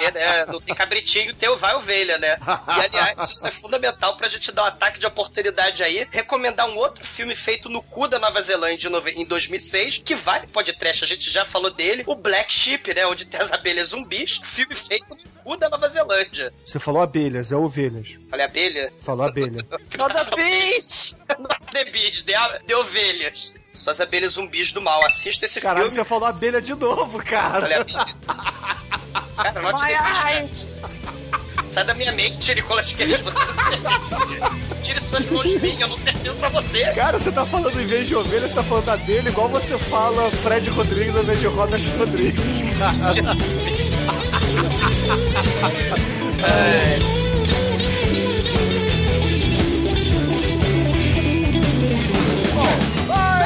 é, né? não tem cabritinho, tem vai ovelha, né? E aliás, isso é fundamental pra gente dar um ataque de oportunidade aí, recomendar um outro filme feito no cu da Nova Zelândia em 2006, que vale podcast, a gente já falou dele, o Black Sheep, né? Onde tem as abelhas zumbis, filme feito no cu da Nova Zelândia. Você falou abelhas, é ovelhas. Falei abelha? Falou abelha. Bees! Not the bees, de, de ovelhas. Só as abelhas zumbis do mal. Assista esse Caralho, filme. você falou abelha de novo, cara. Falei abelha. <laughs> Cara, the bees. Sai da minha mente, Nicolas Cage, você não pertence. Tire suas mãos de mim, eu não pertenço a você. Cara, você tá falando em vez de ovelha, você tá falando abelha, igual você fala Fred Rodrigues em vez de Robert Rodrigues, cara. <laughs> É.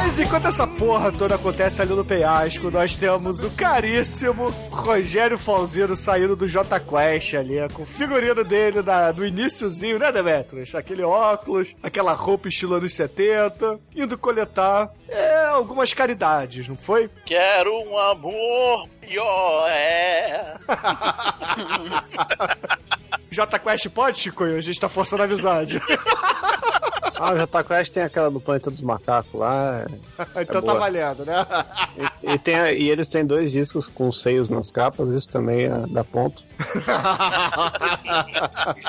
Mas enquanto essa porra toda acontece ali no penhasco, nós temos o caríssimo Rogério Falzino saindo do J Quest ali, com o figurino dele da, do iníciozinho, né, Demetrius? Aquele óculos, aquela roupa estilo anos 70, indo coletar é, algumas caridades, não foi? Quero um amor pior, é. <laughs> J Quest pode, Chico? A gente tá forçando a amizade. <laughs> Ah, o Jota Quest tem aquela do Planeta dos Macacos lá. é- <laughs> então é tá valendo, né? <laughs> E, tem, e eles têm dois discos com seios nas capas, isso também é, dá ponto.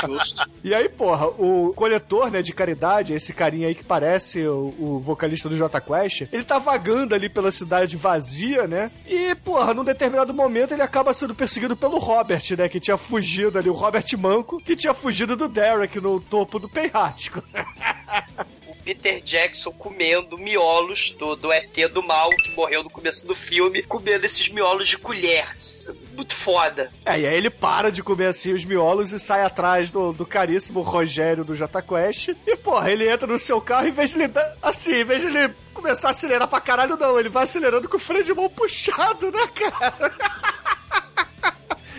Justo. E aí, porra, o coletor, né, de caridade, esse carinha aí que parece o, o vocalista do J Quest, ele tá vagando ali pela cidade vazia, né? E, porra, num determinado momento ele acaba sendo perseguido pelo Robert, né, que tinha fugido ali, o Robert Manco, que tinha fugido do Derek no topo do penhasco. <laughs> Peter Jackson comendo miolos do, do ET do mal que morreu no começo do filme, comendo esses miolos de colher. É Muito foda. É, e aí ele para de comer assim os miolos e sai atrás do, do caríssimo Rogério do J Quest. E, porra, ele entra no seu carro e vez de ele assim, em vez de ele começar a acelerar pra caralho, não, ele vai acelerando com o freio de mão puxado, né, cara? <laughs>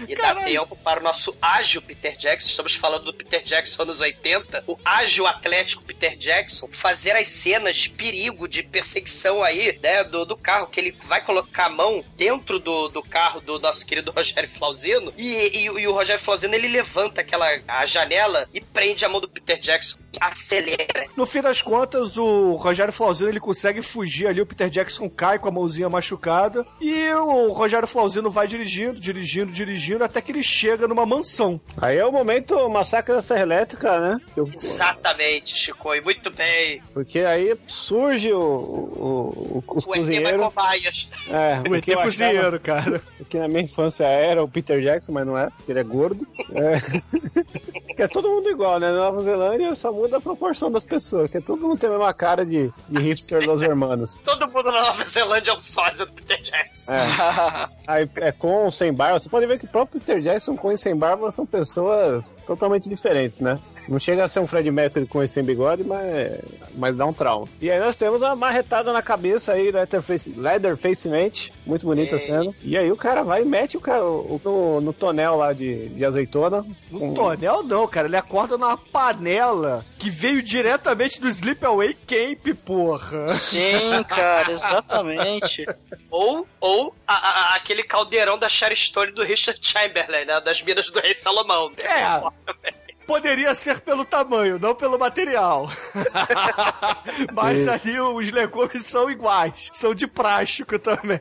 E dá tempo para o nosso ágil Peter Jackson, estamos falando do Peter Jackson anos 80, o ágil atlético Peter Jackson, fazer as cenas de perigo, de perseguição aí, né, do, do carro, que ele vai colocar a mão dentro do, do carro do nosso querido Rogério Flauzino, e, e, e o Rogério Flauzino, ele levanta aquela a janela e prende a mão do Peter Jackson, acelera. No fim das contas, o Rogério Flauzino ele consegue fugir ali, o Peter Jackson cai com a mãozinha machucada e o Rogério Flauzino vai dirigindo, dirigindo, dirigindo até que ele chega numa mansão. Aí é o momento massacre da Serra Elétrica, né? Eu- Exatamente, Chico, e muito bem. Porque aí surge o, o, o- os O ET vai cozinheiros. cobaias. É, O ET achava- cozinheiro, cara. <laughs> Que na minha infância era o Peter Jackson, mas não é, porque ele é gordo. É. <laughs> que é todo mundo igual, né? Na Nova Zelândia só muda a proporção das pessoas, que todo mundo tem a mesma cara de, de hipster dos hermanos. <laughs> Todo mundo na Nova Zelândia é um sósia do Peter Jackson. É. <laughs> Aí é com ou sem barba. Você pode ver que o próprio Peter Jackson com e sem barba são pessoas totalmente diferentes, né? Não chega a ser um Fred Mercury com e sem bigode, mas, mas dá um trauma. E aí nós temos a marretada na cabeça aí, Leatherface, Leatherface Mente, muito bonita a cena. E aí o cara vai e mete o cara o- no, no tonel lá de, de azeitona. No com- tonel não, cara. Ele acorda numa panela que veio diretamente do Sleepaway Camp, porra. Sim, cara, exatamente. <laughs> Ou, ou a- a- aquele caldeirão da Sherry Stone do Richard Chamberlain, né? Das minas do Rei Salomão. É. <laughs> Poderia ser pelo tamanho, não pelo material. <laughs> Mas Isso. ali os legumes são iguais. São de plástico também.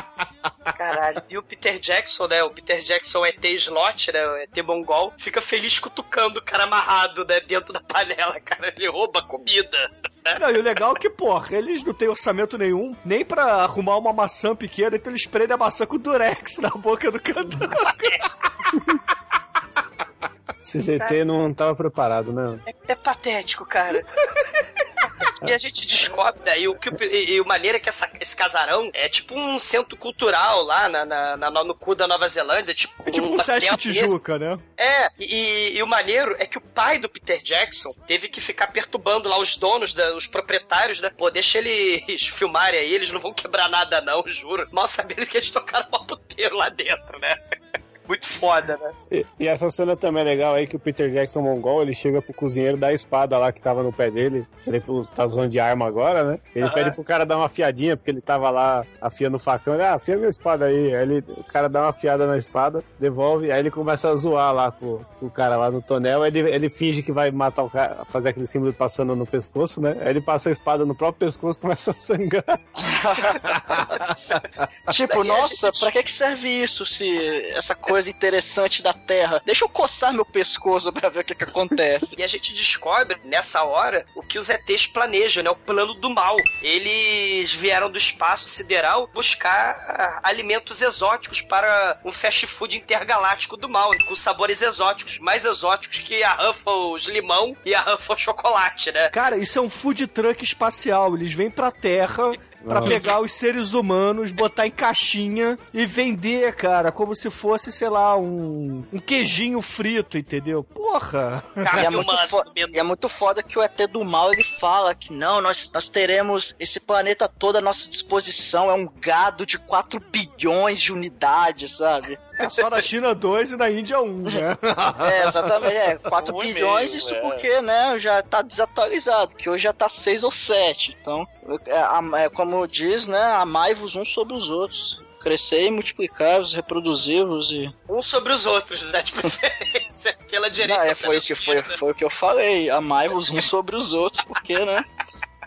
<laughs> Caralho. E o Peter Jackson, né? O Peter Jackson ET Slot, né? O ET Mongol, fica feliz cutucando o cara amarrado, né? Dentro da panela, cara. Ele rouba comida. <laughs> Não, e o legal é que, porra, eles não têm orçamento nenhum, nem pra arrumar uma maçã pequena, então eles prendem a maçã com durex na boca do cantor. ZT não tava preparado, né? É, é patético, cara. <laughs> E a gente descobre daí o que o, e, e o maneiro é que essa- esse casarão é tipo um centro cultural lá na, na- na- no cu da Nova Zelândia. Tipo, É tipo um Sesc hotel Tijuca, né? é, e, e o maneiro é que o pai do Peter Jackson teve que ficar perturbando lá os donos, da- os proprietários, né? Pô, deixa eles <laughs> filmarem aí, eles não vão quebrar nada não, juro. Mal sabendo que eles tocaram uma puteiro lá dentro, né? Muito foda, né? E, e essa cena também é legal aí que o Peter Jackson mongol, ele chega pro cozinheiro da espada lá que tava no pé dele. Ele tá usando de arma agora, né? Ele Aham. pede pro cara dar uma afiadinha, porque ele tava lá afiando o facão. Ele, ah, afia minha espada aí. Aí ele, o cara dá uma afiada na espada, devolve, aí ele começa a zoar lá com, com o cara lá no tonel. Aí ele, ele finge que vai matar o cara, fazer aquele símbolo passando no pescoço, né? Aí ele passa a espada no próprio pescoço e começa a sangrar. <laughs> Tipo, Daí a nossa, gente- pra que que serve isso se essa coisa interessante da Terra? Deixa eu coçar meu pescoço pra ver o que que acontece. <laughs> E a gente descobre, nessa hora, o que os ETs planejam, né? O plano do mal. Eles vieram do espaço sideral buscar ah, alimentos exóticos para um fast food intergaláctico do mal, com sabores exóticos, mais exóticos que a Ruffles limão e a Ruffles chocolate, né? Cara, isso é um food truck espacial. Eles vêm pra Terra pra Nossa. pegar os seres humanos, botar em caixinha e vender, cara, como se fosse, sei lá, um, um queijinho frito, entendeu? Porra! E é, muito humana. fo- e é muito foda que o ET do mal ele fala que não, nós, nós teremos esse planeta todo à nossa disposição. É um gado de 4 bilhões de unidades, sabe? É só na China 2 e na Índia 1, né? <laughs> É, exatamente. É, 4 Um bilhões, meio, isso é. porque, né, já tá desatualizado, que hoje já tá 6 ou 7. Então, é, é como diz, né, amai-vos uns sobre os outros. Crescer e multiplicar-vos, reproduzir-vos e. Um sobre os outros, né? De preferência, pela direita. Não, é, foi, isso que foi, foi o que eu falei. Amai-vos uns sobre os outros, porque, né?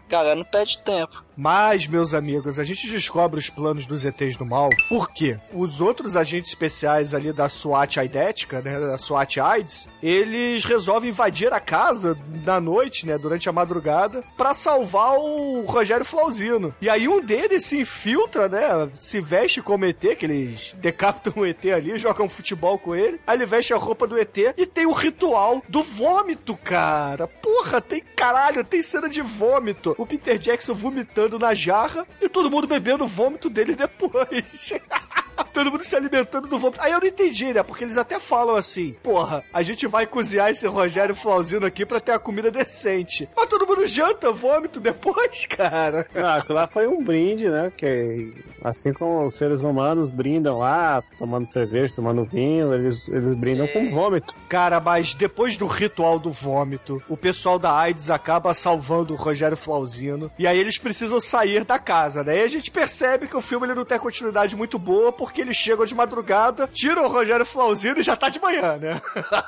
Cara, não perde tempo. Mas, meus amigos, a gente descobre os planos dos ETs do mal. Por quê? Os outros agentes especiais ali da SWAT Aidética, né, da SWAT AIDS, eles resolvem invadir a casa na noite, né, durante a madrugada, pra salvar o Rogério Flauzino. E aí um deles se infiltra, né, se veste como ET, que eles decapitam o ET ali, jogam futebol com ele. Aí ele veste a roupa do ET e tem o ritual do vômito, cara. Porra, tem caralho, tem cena de vômito. O Peter Jackson vomitando na jarra e todo mundo bebendo o vômito dele depois. <laughs> Todo mundo se alimentando do vômito. Aí eu não entendi, né? Porque eles até falam assim: porra, a gente vai cozinhar esse Rogério Flauzino aqui pra ter a comida decente. Mas todo mundo janta vômito depois, <laughs> cara. Ah, aquilo lá foi um brinde, né? Que assim como os seres humanos brindam lá, tomando cerveja, tomando vinho, eles, eles brindam com vômito. Cara, mas depois do ritual do vômito, o pessoal da AIDS acaba salvando o Rogério Flauzino. E aí eles precisam sair da casa, né? E a gente percebe que o filme ele não tem continuidade muito boa, porque eles chegam de madrugada, tiram o Rogério Flauzino e já tá de manhã, né?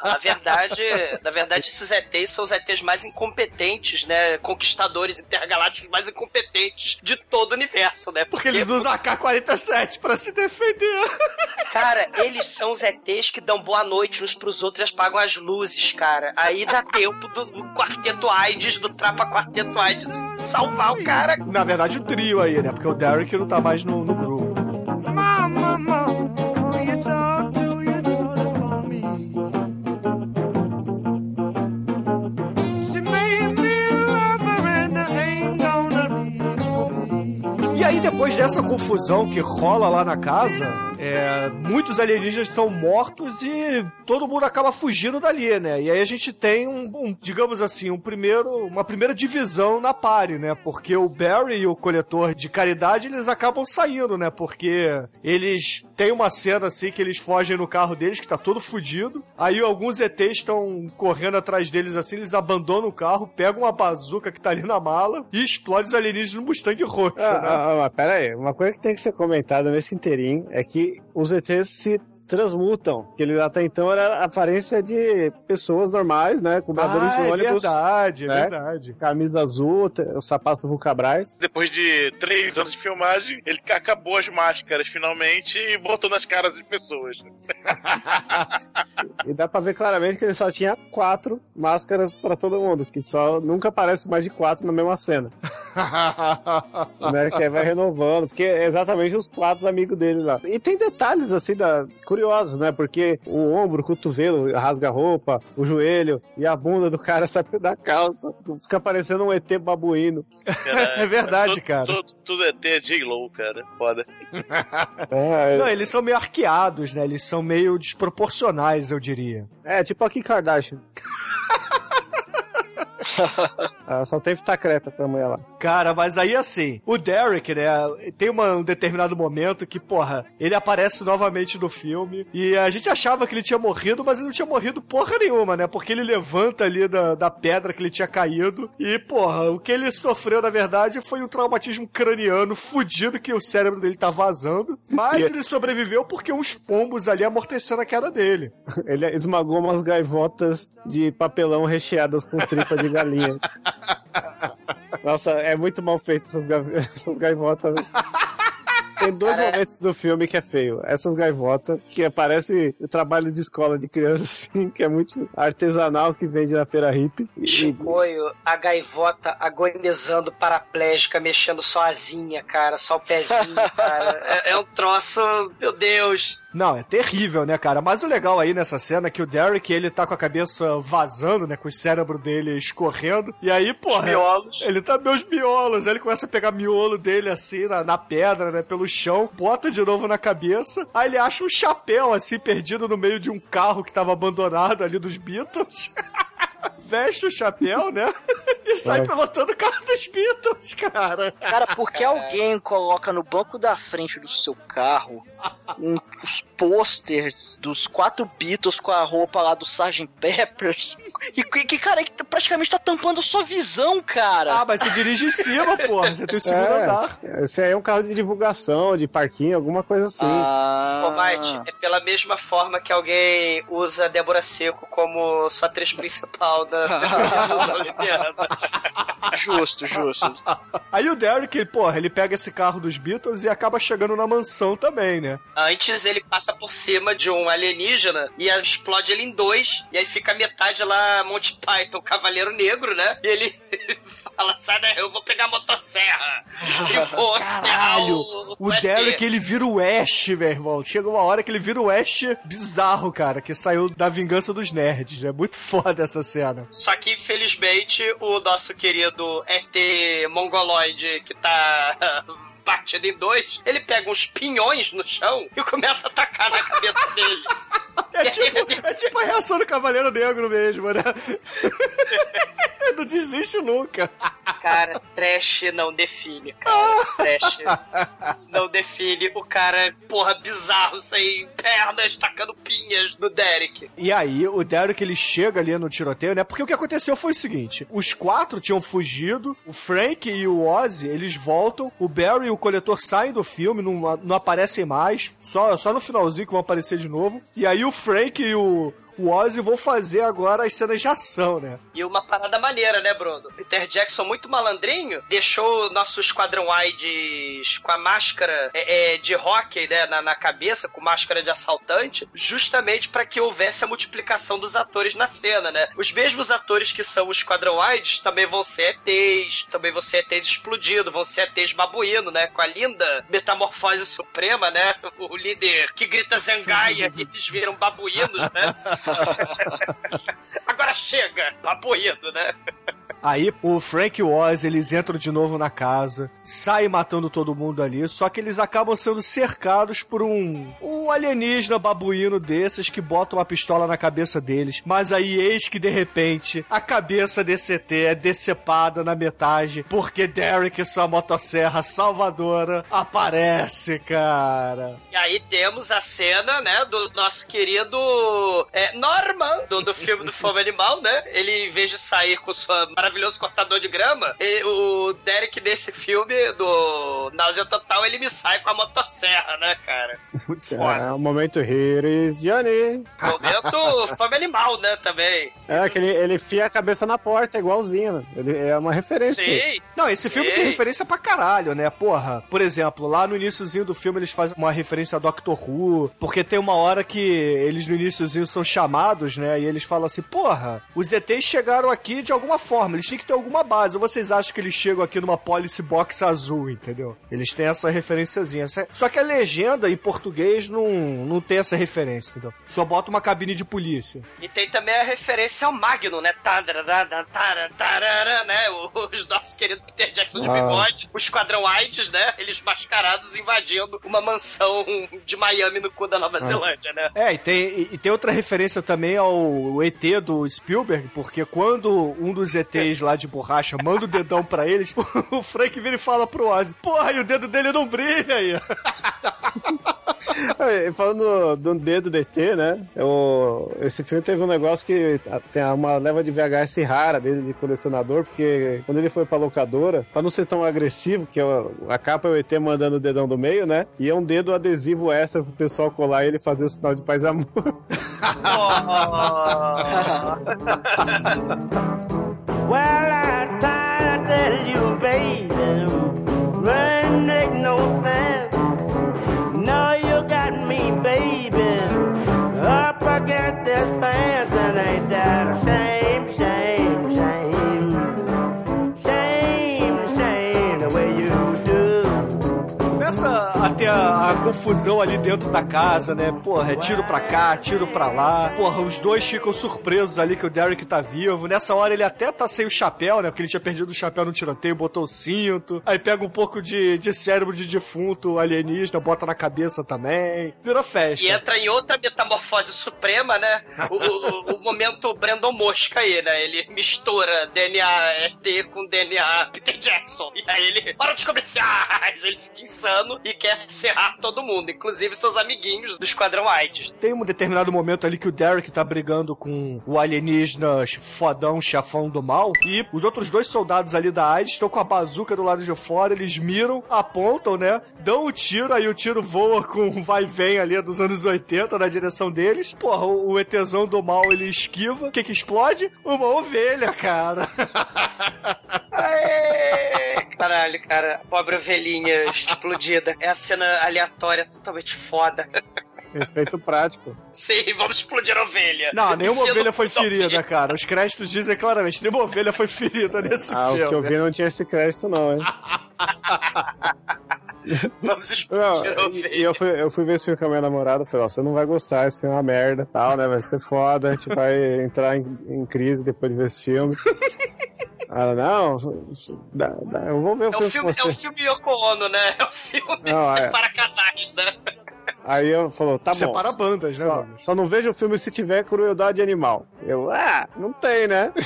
Na verdade, na verdade, esses ETs são os ETs mais incompetentes, né? Conquistadores intergalácticos mais incompetentes de todo o universo, né? Porque eles usam a K-47 pra se defender. Cara, eles são os ETs que dão boa noite uns pros outros e apagam as luzes, cara. Aí dá tempo do, do quarteto AIDS, do Trapa Quarteto AIDS, salvar o cara. Na verdade, o trio aí, né? Porque o Derek não tá mais no, no grupo. E aí, depois dessa confusão que rola lá na casa, é, muitos alienígenas são mortos e todo mundo acaba fugindo dali, né? E aí a gente tem um, um, digamos assim, um primeiro, uma primeira divisão na pare, né? Porque o Barry e o coletor de caridade, eles acabam saindo, né? Porque eles têm uma cena assim que eles fogem no carro deles, que tá todo fudido. Aí alguns ETs estão correndo atrás deles assim, eles abandonam o carro, pegam uma bazuca que tá ali na mala e explodem os alienígenas no Mustang roxo, né? Ah, ah, mas pera aí, uma coisa que tem que ser comentada nesse inteirinho é que os ETs se transmutam, que ele até então era a aparência de pessoas normais, né, cobradores Ah, de é ônibus, verdade, é né? verdade. camisa azul, o sapato do Vulcabras. Depois de três anos de filmagem, ele acabou as máscaras finalmente e botou nas caras das pessoas. <laughs> E dá pra ver claramente que ele só tinha quatro máscaras pra todo mundo, que só nunca aparece mais de quatro na mesma cena, <laughs> né? Que aí vai renovando, porque é exatamente os quatro amigos dele lá. E tem detalhes assim da curiosos, né? Porque o ombro, o cotovelo rasga a roupa, o joelho e a bunda do cara <laughs> sai da calça. Fica parecendo um ET babuíno. Cara, É verdade, tudo, cara. Tudo, tudo é ter J-Lo, cara. Foda. <laughs> É, Não, eles são meio arqueados, né? Eles são meio desproporcionais, eu diria. é tipo a Kim Kardashian. <laughs> Ela <laughs> só tem fita creta pra mulher lá. Cara, mas aí assim, o Derek, né, tem uma- um determinado momento que, porra, ele aparece novamente no filme e a gente achava que ele tinha morrido, mas ele não tinha morrido porra nenhuma, né? Porque ele levanta ali da, da pedra que ele tinha caído e, porra, o que ele sofreu, na verdade, foi um traumatismo craniano fudido que o cérebro dele tá vazando, mas <laughs> ele sobreviveu porque uns pombos ali amorteceram a queda dele. <laughs> Ele esmagou umas gaivotas de papelão recheadas com tripa de galinha. Nossa, é muito mal feito essas, ga- <laughs> essas gaivotas. Tem dois momentos do filme que é feio. Essas gaivotas, que parece trabalho de escola de criança, <laughs> assim, que é muito artesanal, que vende na feira hippie. Chicoio, a gaivota agonizando paraplégica, mexendo sozinha, cara, só o pezinho, <laughs> cara. É, é um troço, meu Deus. Não, é terrível, né, cara? Mas o legal aí nessa cena é que o Derek, ele tá com a cabeça vazando, né? Com o cérebro dele escorrendo. E aí, porra. miolos. Ele tá meus miolos. Aí ele começa a pegar miolo dele assim na, na pedra, né? Pelo chão. Bota de novo na cabeça. Aí ele acha um chapéu assim perdido no meio de um carro que tava abandonado ali dos Beatles. <laughs> Veste o chapéu, né? <laughs> E sai É. pilotando o carro dos Beatles, cara. Cara, por que alguém coloca no banco da frente do seu carro um- os posters dos quatro Beatles com a roupa lá do Sgt. Peppers? E que, que, cara, que praticamente tá tampando a sua visão, cara. Ah, mas você dirige em cima, <laughs> porra. Você tem o segundo andar. É, esse aí é um carro de divulgação, de parquinho, alguma coisa assim. Ah, Ô, Mike, é pela mesma forma que alguém usa Débora Seco como sua atriz principal da <laughs> das Olimpíadas. justo, justo. <laughs> Aí o Derek, ele, porra, ele pega esse carro dos Beatles e acaba chegando na mansão também, né? Antes ele passa por cima de um alienígena e explode ele em dois, e aí fica a metade lá, Monty Python, Cavaleiro Negro, né? E ele <laughs> fala, sai daí, eu vou pegar a motosserra. <laughs> E vou Caralho! o, O ET. Derek, ele vira o Ash, meu irmão. Chega uma hora que ele vira o Ash bizarro, cara, que saiu da vingança dos nerds. É muito <laughs> foda essa cena. Só que, infelizmente, o nosso querido ET mongoloide que tá partido em dois, ele pega uns pinhões no chão e começa a atacar na cabeça dele. <laughs> É tipo, é tipo a reação do Cavaleiro Negro mesmo, né? <laughs> Não desiste nunca. Cara, trash não define, cara. Trash não define o cara, porra, bizarro, sem pernas, tacando pinhas no Derek. E aí, o Derek ele chega ali no tiroteio, né? Porque o que aconteceu foi o seguinte: os quatro tinham fugido, o Frank e o Ozzy, eles voltam, o Barry e o coletor saem do filme, não, não aparecem mais, só, só no finalzinho que vão aparecer de novo. E aí o Frank e o. O Ozzy vão fazer agora as cenas de ação, né? E uma parada maneira, né, Bruno? Peter Jackson, muito malandrinho, deixou o nosso esquadrão AIDS com a máscara é, é, de hockey, né, na, na cabeça, com máscara de assaltante, justamente para que houvesse a multiplicação dos atores na cena, né? Os mesmos atores que são o esquadrão AIDS também vão ser ETs, também vão ser ETs explodido, vão ser ETs babuíno, né? Com a linda metamorfose suprema, né? O líder que grita zangaia e eles viram babuínos, né? <laughs> <laughs> Agora chega, babuíno, né? Aí o Frank e o Oz, eles entram de novo na casa, saem matando todo mundo ali, só que eles acabam sendo cercados por um, um alienígena babuíno desses que bota uma pistola na cabeça deles. Mas aí eis que de repente a cabeça desse ET é decepada na metade, porque Derek e sua motosserra salvadora aparece, cara. E aí temos a cena, né, do nosso querido é, Norman, do, do filme do Fome Animal, né? Ele, em vez de sair com sua maravilhoso cortador de grama, e- o Derek nesse filme, do Náusea Total, ele me sai com a motosserra, né, cara? <laughs> É o momento Here is Johnny. Momento <laughs> Fome Animal, né, também. É, que ele, ele enfia a cabeça na porta, igualzinho. Ele, é uma referência. Sim. Não, esse filme tem Sim. referência pra caralho, né? Porra, por exemplo, lá no iníciozinho do filme eles fazem uma referência a Doctor Who, porque tem uma hora que eles no iníciozinho são chamados, né? E eles falam assim, porra, os ETs chegaram aqui de alguma forma, Eles têm que ter alguma base. Ou vocês acham que eles chegam aqui numa policy box azul, entendeu? Eles têm essa referenciazinha. Essa- Só que a legenda em português não, não tem essa referência, entendeu? Só bota uma cabine de polícia. E tem também a referência ao Magnum, né? Tararara, tararara, tararara, né? Os nossos queridos Peter Jackson de Ah. bigode, o Esquadrão AIDS, né? Eles mascarados invadindo uma mansão de Miami no cu da Nova Nossa. Zelândia, né? É, e tem, e- e tem outra referência também ao ET do Spielberg, porque quando um dos ETs lá de borracha manda o dedão pra eles, <laughs> o Frank vira e fala pro Ozzy, porra, e o dedo dele não brilha aí. <laughs> É, Falando do dedo do ET, né? Eu, esse filme teve um negócio que tem uma leva de VHS rara dele de colecionador, porque quando ele foi pra locadora, pra não ser tão agressivo, que é a capa é o ET mandando o dedão do meio, né? E é um dedo adesivo extra pro pessoal colar e ele fazer o sinal de paz e amor. <laughs> Well, I thought I'd tell you, babe. Confusão ali dentro da casa, né? Porra, é tiro pra cá, tiro pra lá. Porra, os dois ficam surpresos ali que o Derek tá vivo. Nessa hora ele até tá sem o chapéu, né? Porque ele tinha perdido o chapéu no tiroteio, botou o cinto. Aí pega um pouco de, de cérebro de defunto alienígena, bota na cabeça também. Vira festa. E entra em outra metamorfose suprema, né? O, o- o momento Brandon Mosca aí, né? Ele mistura DNA ET com DNA Peter Jackson. E aí ele, para os comerciais! Ele fica insano e quer serrar todo mundo, inclusive seus amiguinhos do Esquadrão AIDS. Tem um determinado momento ali que o Derek tá brigando com o alienígena fodão, chefão do mal. E os outros dois soldados ali da AIDS estão com a bazuca do lado de fora. Eles miram, apontam, né? Dão o tiro, aí o tiro voa com um vai e vem ali dos anos 80 na direção deles. Porra, o, o ETzão do mal ele esquiva. O que que explode? Uma ovelha, cara. <laughs> Aê! Caralho, cara. Pobre ovelhinha explodida. É a cena aleatória totalmente foda. Efeito prático. Sim, vamos explodir a ovelha. Não, nenhuma Enfia no ovelha foi ferida, ovelha. cara. Os créditos dizem claramente: nenhuma ovelha foi ferida nesse Ah, filme. o que eu vi não tinha esse crédito, não, hein? <laughs> Vamos Não, explodir a e, ovelha. e eu, fui, eu fui ver esse filme com a minha namorada. Falei, ó, você não vai gostar, isso é uma merda, tal, né? Vai ser foda, a gente vai entrar em, em crise depois de ver esse filme. Ela, não, dá- dá, eu vou ver o É filme, filme, com é o filme Yoko Ono, né? <laughs> É o filme Não, é. separa casais, né? Aí eu falou, tá bom. Separa bandas, né, Só, só não vejo o filme se tiver crueldade animal. Eu, ah, não tem, né? <laughs>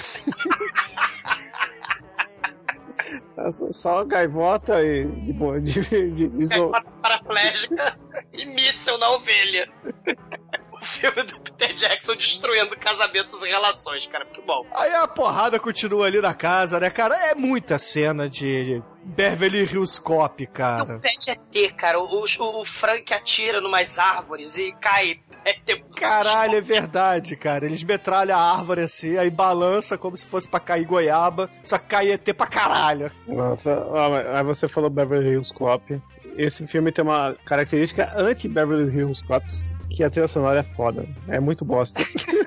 Só gaivota e de, bo- de, de, de iso- Gaivota paraplégica <laughs> e míssel na ovelha. Filme do Peter Jackson destruindo casamentos e relações, cara. Muito bom. Aí a porrada continua ali na casa, né, cara? É muita cena de Beverly Hills Cop, cara. O Pet ET, cara. O, o, o Frank atira numas árvores e cai. É, Caralho, é verdade, cara. Eles metralham a árvore assim, aí balança como se fosse pra cair goiaba, só que cai ET pra caralho. Nossa, aí você falou Beverly Hills Cop. Esse filme tem uma característica anti-Beverly Hills Cops, que a trilha sonora é foda. É muito bosta. <laughs>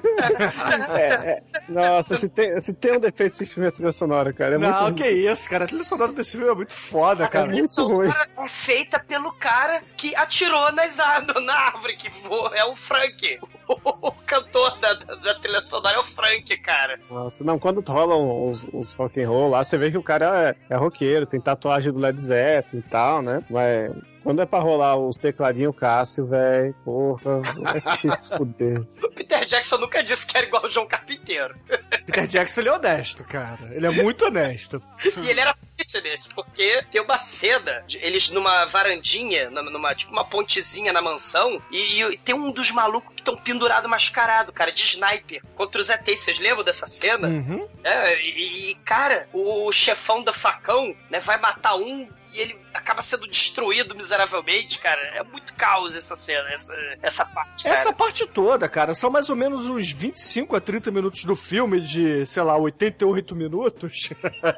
É, é. Nossa, se tem, se tem um defeito desse filme é a trilha sonora, cara. É Não, muito que isso, cara. A trilha sonora desse filme é muito foda, cara. muito Isso ruim. é feita pelo cara que atirou nas <laughs> na árvore que voou. É o Frank. <laughs> O, cantor da, da, da trilha sonora é o Frank, cara. Nossa, não, quando rolam os, os rock and roll lá, você vê que o cara é, é roqueiro, tem tatuagem do Led Zeppelin e tal, né? Mas quando é pra rolar os tecladinhos Cássio, velho, porra, vai se <laughs> fuder. O Peter Jackson nunca disse que era igual o João Carpinteiro. Peter Jackson, ele é honesto, cara. Ele é muito honesto. E ele era fitness, porque tem uma cena, de- eles numa varandinha, numa, numa- tipo uma pontezinha na mansão, e, e tem um dos malucos que estão pendurado mascarado, cara, de sniper, contra os ETs. Vocês lembram dessa cena? Uhum. É, e, e, cara, o chefão do facão, né, vai matar um e ele acaba sendo destruído miseravelmente, cara. É muito caos essa cena, essa, essa parte, cara. Essa parte toda, cara, são mais ou menos uns 25 a 30 minutos do filme de, sei lá, 88 minutos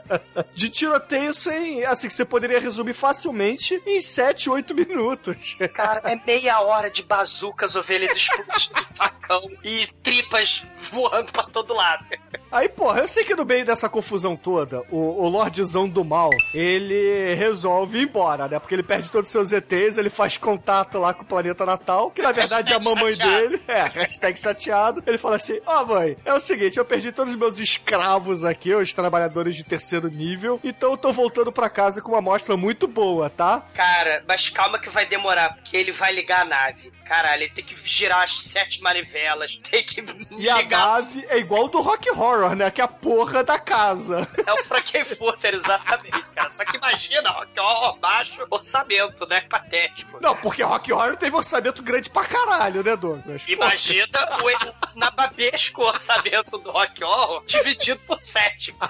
<laughs> de tiroteio sem, assim, que você poderia resumir facilmente em 7, 8 minutos. Cara, é meia hora de bazucas, ovelhas explodindo, facão <laughs> facão e tripas voando pra todo lado. Aí, porra, eu sei que no meio dessa confusão toda, o, o Lordzão do Mal, ele resolve ir embora, né? Porque ele perde todos os seus ETs, ele faz contato lá com o planeta natal, que na verdade é a mamãe chateado. dele. É, hashtag chateado. Ele fala assim, ó mãe, é o seguinte, eu perdi todos os meus escravos aqui, os trabalhadores de terceiro nível, então eu tô voltando pra casa com uma amostra muito boa, tá? Cara, mas calma que vai demorar, porque ele vai ligar a nave. Caralho, ele tem que girar as sete manivelas, tem que E a ligar. nave é igual do Rock Horror, né? Que é a porra da casa. É o Frankenfurter, exatamente, cara. Só que imagina, Rock Horror baixo orçamento, né? Patético. Não, porque Rock Horror teve orçamento grande pra caralho, né, Douglas? Imagina o nababesco orçamento do Rock Horror dividido por sete. <laughs>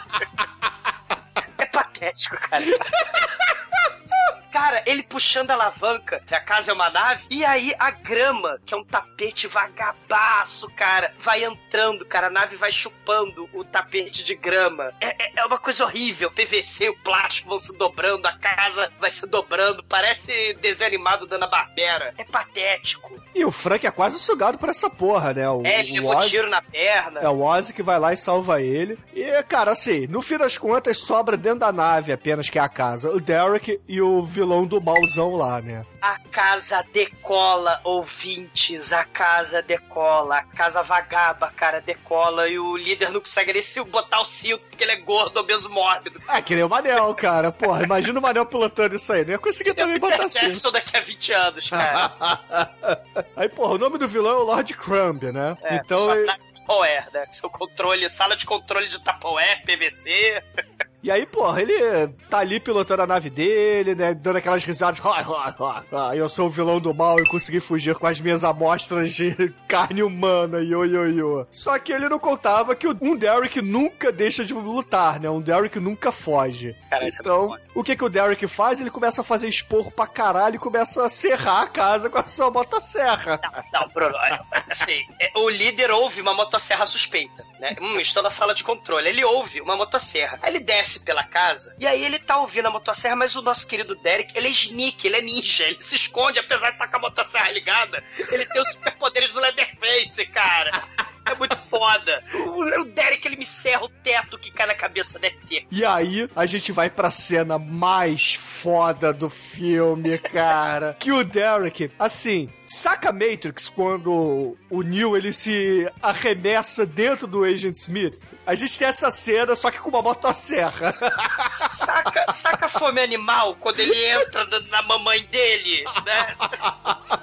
É patético, cara. Cara, ele puxando a alavanca, que a casa é uma nave, e aí a grama, que é um tapete vagabaço, cara, vai entrando, cara, a nave vai chupando o tapete de grama. É, é- é uma coisa horrível. PVC, o plástico vão se dobrando, a casa vai se dobrando, parece desenho animado da Ana Barbera. É patético. E o Frank é quase sugado por essa porra, né? O, É, ele o levou Ozzy- tiro na perna. É o Ozzy que vai lá e salva ele. E, cara, assim, no fim das contas, sobra dentro da nave apenas, que é a casa, o Derek e o vilão do malzão lá, né? A casa decola, ouvintes. A casa decola. A casa vagaba, cara, decola. E o líder não consegue nem se botar o cinto porque ele é gordo, obeso mórbido. É, que nem o Manel, cara. Porra, imagina o Manel pilotando isso aí. Não ia conseguir também botar <laughs> assim. Jackson daqui a 20 anos, cara. <laughs> Aí, porra, o nome do vilão é o Lord Crumb, né? É, então. só ele- tá Tupperware, né? Seu controle, sala de controle de Tupperware, PVC. E aí, porra, ele tá ali pilotando a nave dele, né? Dando aquelas risadas. "Ha, ha, ha, ha, Eu sou o vilão do mal e consegui fugir com as minhas amostras de <laughs> carne humana. Yo, yo, yo. Só que ele não contava que um Derek nunca deixa de lutar, né? Um Derek nunca foge. Cara, é então, o que que o Derek faz? Ele começa a fazer esporro pra caralho e começa a serrar a casa com a sua motosserra. Não, Bruno, olha, assim, é, o líder ouve uma motosserra suspeita, né? Hum, estou na sala de controle. Ele ouve uma motosserra. Aí ele desce pela casa e aí ele tá ouvindo a motosserra, mas o nosso querido Derek, ele é sneak, ele é ninja, ele se esconde, apesar de estar com a motosserra ligada. Ele tem os superpoderes do Leatherface, cara. É muito foda. O, o Derek, ele me serra o teto que cai na cabeça deve ter. E aí, a gente vai pra cena mais foda do filme, cara. que o Derek, assim, saca Matrix quando o Neo ele se arremessa dentro do Agent Smith? A gente tem essa cena, só que com uma motosserra. <laughs> Saca, saca a fome animal quando ele entra na, mamãe dele, né?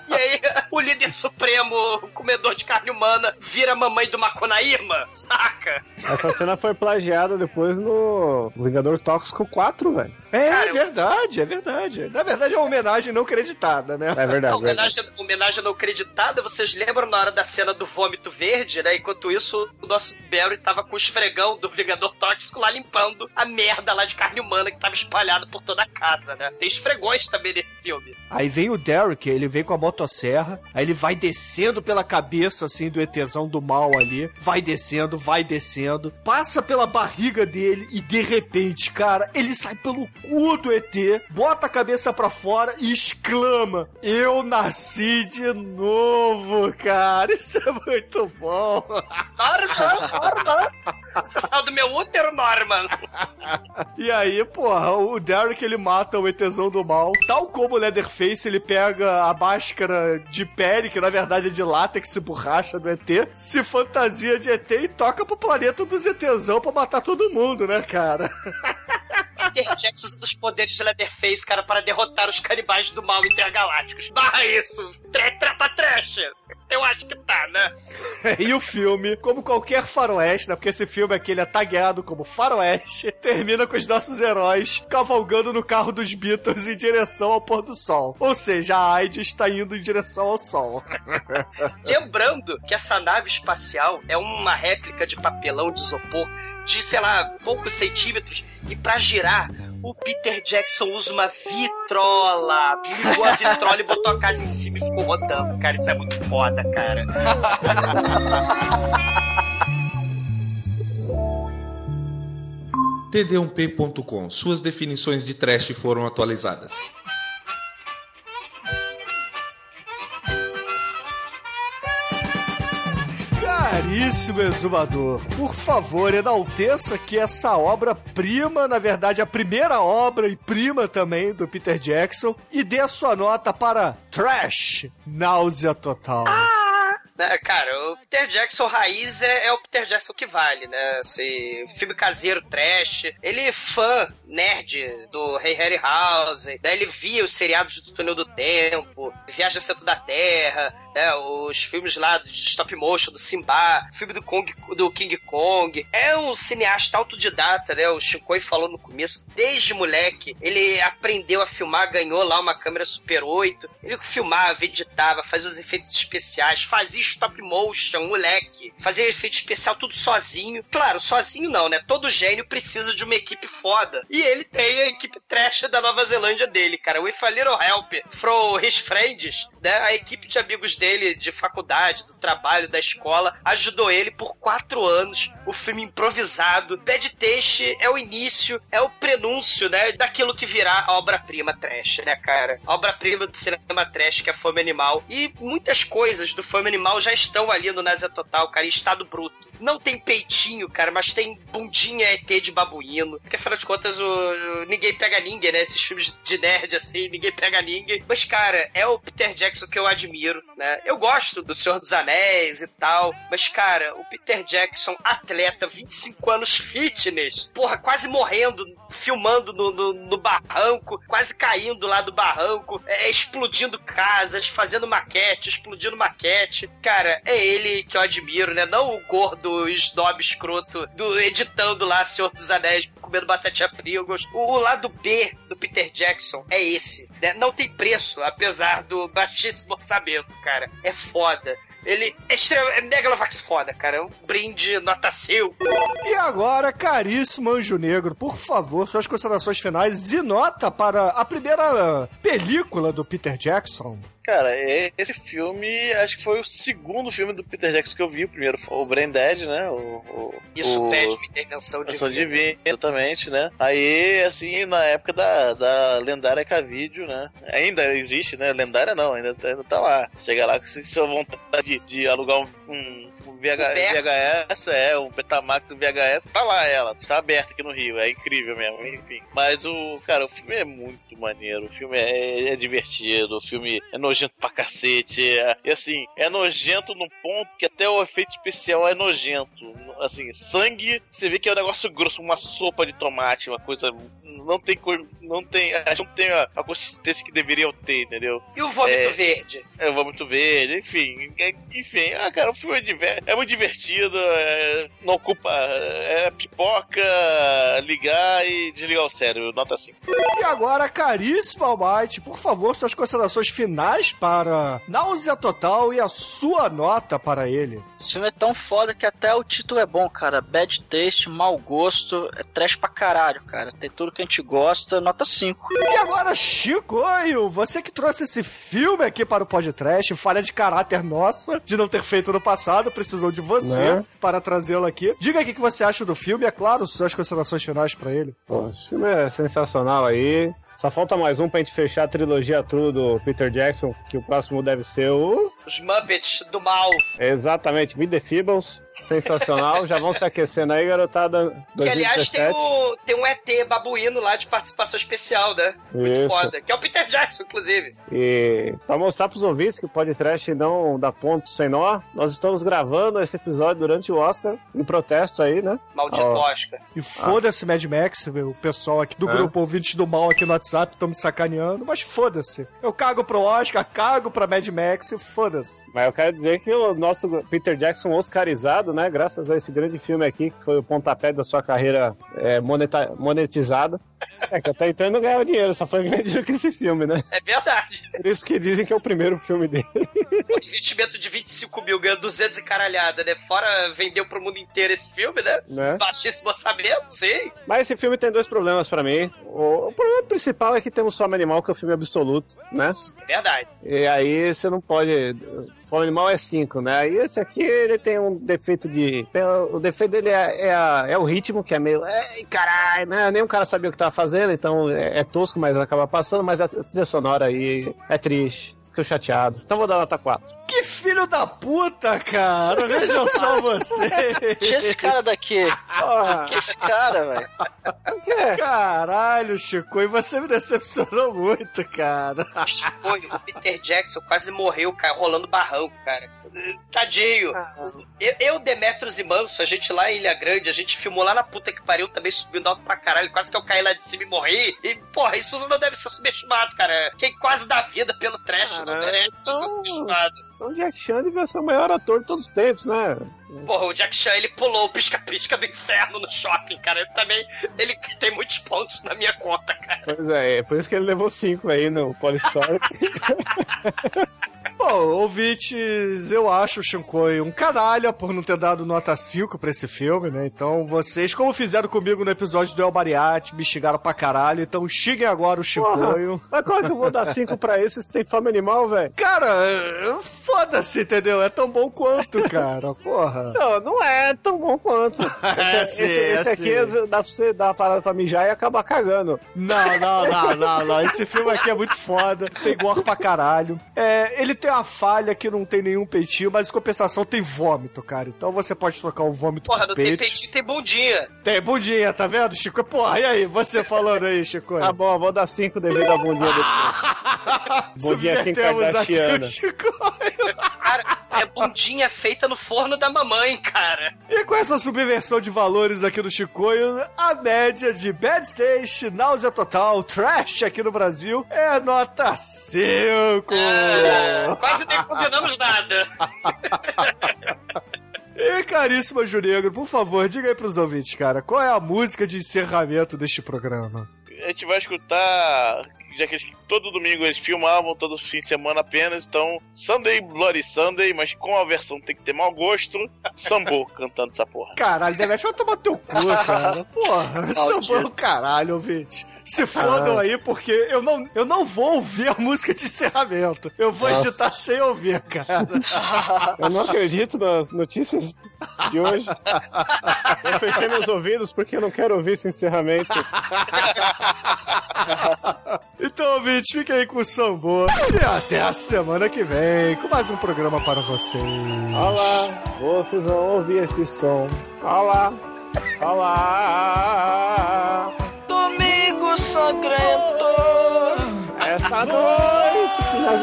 E aí o líder supremo, o comedor de carne humana, vira a mamãe do Macunaíma, saca? Essa cena foi plagiada depois no Vingador Tóxico 4, velho. É, é verdade, é verdade. Na verdade, é uma homenagem não creditada, né? É verdade. A verdade. homenagem, homenagem não acreditada, vocês lembram na hora da cena do vômito verde, né? Enquanto isso, o nosso Barry tava com o esfregão do Vingador Tóxico lá limpando a merda lá de carne humana que tava espalhada por toda a casa, né? Tem esfregões também nesse filme. Aí vem o Derek, ele vem com a motosserra, aí ele vai descendo pela cabeça, assim, do ETzão do mal ali, vai descendo, vai descendo, passa pela barriga dele e de repente, cara, ele sai pelo cu do ET, bota a cabeça pra fora e exclama: Eu nasci de novo, cara. Isso é muito bom. Norman, Norman! Você saiu do meu útero, Norman! E aí, porra, o Derek ele mata o ETzão do mal. Tal como o Leatherface, ele pega a máscara de pele, que na verdade é de látex e borracha do ET, se fantasia de ET e toca pro planeta dos ETzão pra matar todo mundo, né, cara? <laughs> Peter Jackson usa dos poderes de Leatherface, cara, para derrotar os canibais do mal intergalácticos. Barra isso! Tre trepa trash! Eu acho que tá, né? <laughs> e o filme, como qualquer faroeste, né? Porque esse filme aqui ele é tagueado como faroeste, <laughs> termina com os nossos heróis cavalgando no carro dos Beatles em direção ao pôr do sol. Ou seja, a AIDS está indo em direção ao sol. <laughs> Lembrando que essa nave espacial é uma réplica de papelão de isopor de, sei lá, poucos centímetros. E pra girar, o Peter Jackson usa uma vitrola. Ligou a vitrola e botou a casa em cima e ficou rodando. Cara, isso é muito foda, cara. td1p.com. Suas definições de trash foram atualizadas. Caríssimo exumador, por favor, enalteça que essa obra-prima, na verdade, a primeira obra e prima também do Peter Jackson, e dê a sua nota para Trash, náusea total. Né, cara, o Peter Jackson raiz é, é o Peter Jackson que vale, né? Esse filme caseiro trash. Ele é fã nerd do Rei Harryhausen, né? Ele via os seriados do Túnel do Tempo, Viagem ao Centro da Terra, né? Os filmes lá de stop motion do Simba, filme do, Kong, do King Kong. É um cineasta autodidata, né? O Shinkoi falou no começo, desde moleque, ele aprendeu a filmar, ganhou lá uma câmera Super 8. Ele filmava, editava, fazia os efeitos especiais, fazia stop motion, moleque. Fazia efeito especial tudo sozinho. Claro, sozinho não, né? Todo gênio precisa de uma equipe foda. E ele tem a equipe trash da Nova Zelândia dele, cara. With a little help from his friends, né? A equipe de amigos dele de faculdade, do trabalho, da escola, ajudou ele por quatro anos. O filme improvisado. Bad Taste é o início, é o prenúncio, né? Daquilo que virá a obra-prima trash, né, cara? A obra-prima do cinema trash, que é Fome Animal. E muitas coisas do Fome Animal já estão ali no Nazé Total, cara, em estado bruto. Não tem peitinho, cara, mas tem bundinha ET de babuíno. Porque afinal de contas, o, o- ninguém pega ninguém, né? Esses filmes de nerd assim, ninguém pega ninguém. Mas, cara, é o Peter Jackson que eu admiro, né? Eu gosto do Senhor dos Anéis e tal. Mas, cara, o Peter Jackson, atleta, 25 anos fitness, porra, quase morrendo, filmando no, no, no barranco, quase caindo lá do barranco, é, explodindo casas, fazendo maquete, explodindo maquete. Cara, é ele que eu admiro, né? Não o gordo snob escroto do editando lá Senhor dos Anéis, comendo batatinha Pringles. O, o lado B do Peter Jackson é esse, né? Não tem preço, apesar do baixíssimo orçamento, cara. É foda. Ele é, extrema, é Megalovax foda, cara. É um brinde nota 5. E agora, caríssimo Anjo Negro, por favor, suas considerações finais e nota para a primeira película do Peter Jackson. Cara, esse filme, acho que foi o segundo filme do Peter Jackson que eu vi. O primeiro foi o Brain Dead, né? O, o- Isso o- pede uma intervenção de Ação divina, exatamente, né? Aí, assim, na época da, da lendária K-Video, né? Ainda existe, né? Lendária não, ainda, tá- ainda tá lá. Chega lá com sua vontade de, de alugar um, um, um VH. VHS, é, um Betamax do VHS, tá lá ela. Tá aberta aqui no Rio, é incrível mesmo, enfim. Mas o, cara, o filme é muito maneiro, o filme é, é divertido, o filme é nojento pra cacete, é- e assim, é nojento num ponto que até o efeito especial é nojento. Assim, sangue, você vê que é um negócio grosso, uma sopa de tomate, uma coisa. Não tem cor. Não tem. Acho que não tem a, a consistência que deveriam ter, entendeu? E o vômito É. verde? É o vômito verde, enfim. é- enfim, ah, cara, o filme é, diver- é muito divertido, é- não ocupa. É pipoca, ligar e desligar o cérebro, nota 5. E agora, caríssimo Almighty, por favor, suas considerações finais para Náusea Total e a sua nota para ele. Esse filme é tão foda que até o título é bom, cara. Bad taste, mau gosto, é trash pra caralho, cara. Tem tudo que a gente gosta, nota 5. E agora, Chicoio, você que trouxe esse filme aqui para o podcast, falha de caráter nossa, de não ter feito no passado, precisou de você Né? para trazê-lo aqui. Diga aí o que você acha do filme, é claro, suas considerações finais para ele. Pô, esse filme é sensacional aí. Só falta mais um pra gente fechar a trilogia true do Peter Jackson, que o próximo deve ser o. Os Muppets do mal. Exatamente, Meet the Feebles. Sensacional. Já vão se aquecendo aí, garotada. Que aliás tem, 2017. o, tem um ET babuíno lá de participação especial, né? Muito Isso. foda. Que é o Peter Jackson, inclusive. E pra mostrar pros ouvintes que o podcast não dá ponto sem nó, nós estamos gravando esse episódio durante o Oscar, em protesto aí, né? Maldito Ó, Oscar. E foda-se Mad Max, o pessoal aqui do É. grupo Ouvintes do Mal aqui no WhatsApp estão me sacaneando, mas foda-se. Eu cago pro Oscar, cago pra Mad Max e foda-se. Mas eu quero dizer que o nosso Peter Jackson oscarizado, né? Graças a esse grande filme aqui, que foi o pontapé da sua carreira é, monetizada. É que até então não ganhava dinheiro, só foi ganhar dinheiro com esse filme, né? É verdade. Por isso que dizem que é o primeiro filme dele. Um investimento de 25 mil ganhando 200 e caralhada, né? Fora vendeu pro mundo inteiro esse filme, né? Né? Baixíssimo orçamento, sim. Mas esse filme tem dois problemas pra mim. O, o problema principal é que temos Fome Animal, que é o filme absoluto, né? É verdade. E aí você não pode. Fome Animal é 5, né? E esse aqui ele tem um defeito de. O defeito dele é, é, a- é o ritmo, que é meio. Ei, caralho, né? Nem o cara sabia o que tava fazendo, então é, é tosco, mas acaba passando. Mas a trilha sonora aí é triste. Fico chateado. Então vou dar nota 4. Que filhos da puta, cara. Vejam só <laughs> vocês. Tinha esse cara daqui. Que esse cara, velho. Caralho, Chico, e você me decepcionou muito, cara. Oi, o Peter Jackson quase morreu, cara, rolando barranco, cara. Tadinho. Eu, eu, Demetrios e Manso, a gente lá em Ilha Grande, a gente filmou lá na puta que pariu, também subindo alto pra caralho, quase que eu caí lá de cima e morri. E, porra, isso não deve ser subestimado, cara. Quem quase dá vida pelo trash não merece ser subestimado. Então Jack Chan devia ser o maior ator de todos os tempos, né? Porra, o Jack Chan, ele pulou o pisca-pisca do inferno no shopping, cara. Ele também, ele tem muitos pontos na minha conta, cara. Pois é, é por isso que ele levou cinco aí no Polystorm. <laughs> Bom, ouvintes, eu acho o Shinkoi um canalha por não ter dado nota 5 pra esse filme, né? Então vocês, como fizeram comigo no episódio do El Mariachi, me xingaram pra caralho, então xinguem agora o Shinkoi. Mas como é que eu vou dar 5 pra esse se tem fome animal, velho? Cara, foda-se, entendeu? É tão bom quanto, cara, porra. Não, não é tão bom quanto. <laughs> Esse, É, sim, esse, é, esse aqui sim. dá pra você dar uma parada pra mijar e acabar cagando. Não, não, não, não, não. Esse filme aqui é muito foda. Tem gore pra caralho. É, ele tem uma falha que não tem nenhum peitinho, mas em compensação tem vômito, cara. Então você pode trocar o vômito Porra, por não tem peito. peitinho, tem bundinha. Tem bundinha, tá vendo, Chico? Porra, e aí? Você falando aí, Chico? Tá bom, eu vou dar 5 devido à bundinha dele. <laughs> bundinha Kim Subvertemos aqui Kardashiana. o Chico. Cara, é bundinha feita no forno da mamãe, cara. E com essa subversão de valores aqui do Chicoio, a média de Bad Stage, náusea total, trash aqui no Brasil é nota 5. É, quase nem combinamos nada. <laughs> E caríssima Junegro, por favor, diga aí pros ouvintes, cara, qual é a música de encerramento deste programa? A gente vai escutar. Já que todo domingo eles filmavam, todo fim de semana apenas. Então, Sunday Bloody Sunday, mas com a versão tem que ter mau gosto. Sambo <laughs> cantando essa porra. Caralho, Demet, vai tomar teu cu, cara. <laughs> Porra, são bom caralho, ouvinte. Se fodam aí, porque eu não, eu não vou ouvir a música de encerramento. Eu vou Nossa. editar sem ouvir, cara. Eu não acredito nas notícias de hoje. Eu fechei meus ouvidos porque eu não quero ouvir esse encerramento. Então, ouvinte, fiquem aí com o Sambo. E até a semana que vem com mais um programa para vocês. Olá, vocês vão ouvir esse som. Olá, olá. Sangrento. Essa noite que nós.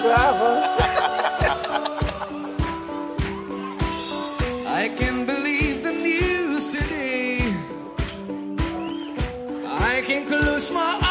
I can believe the news today. I can close my eyes,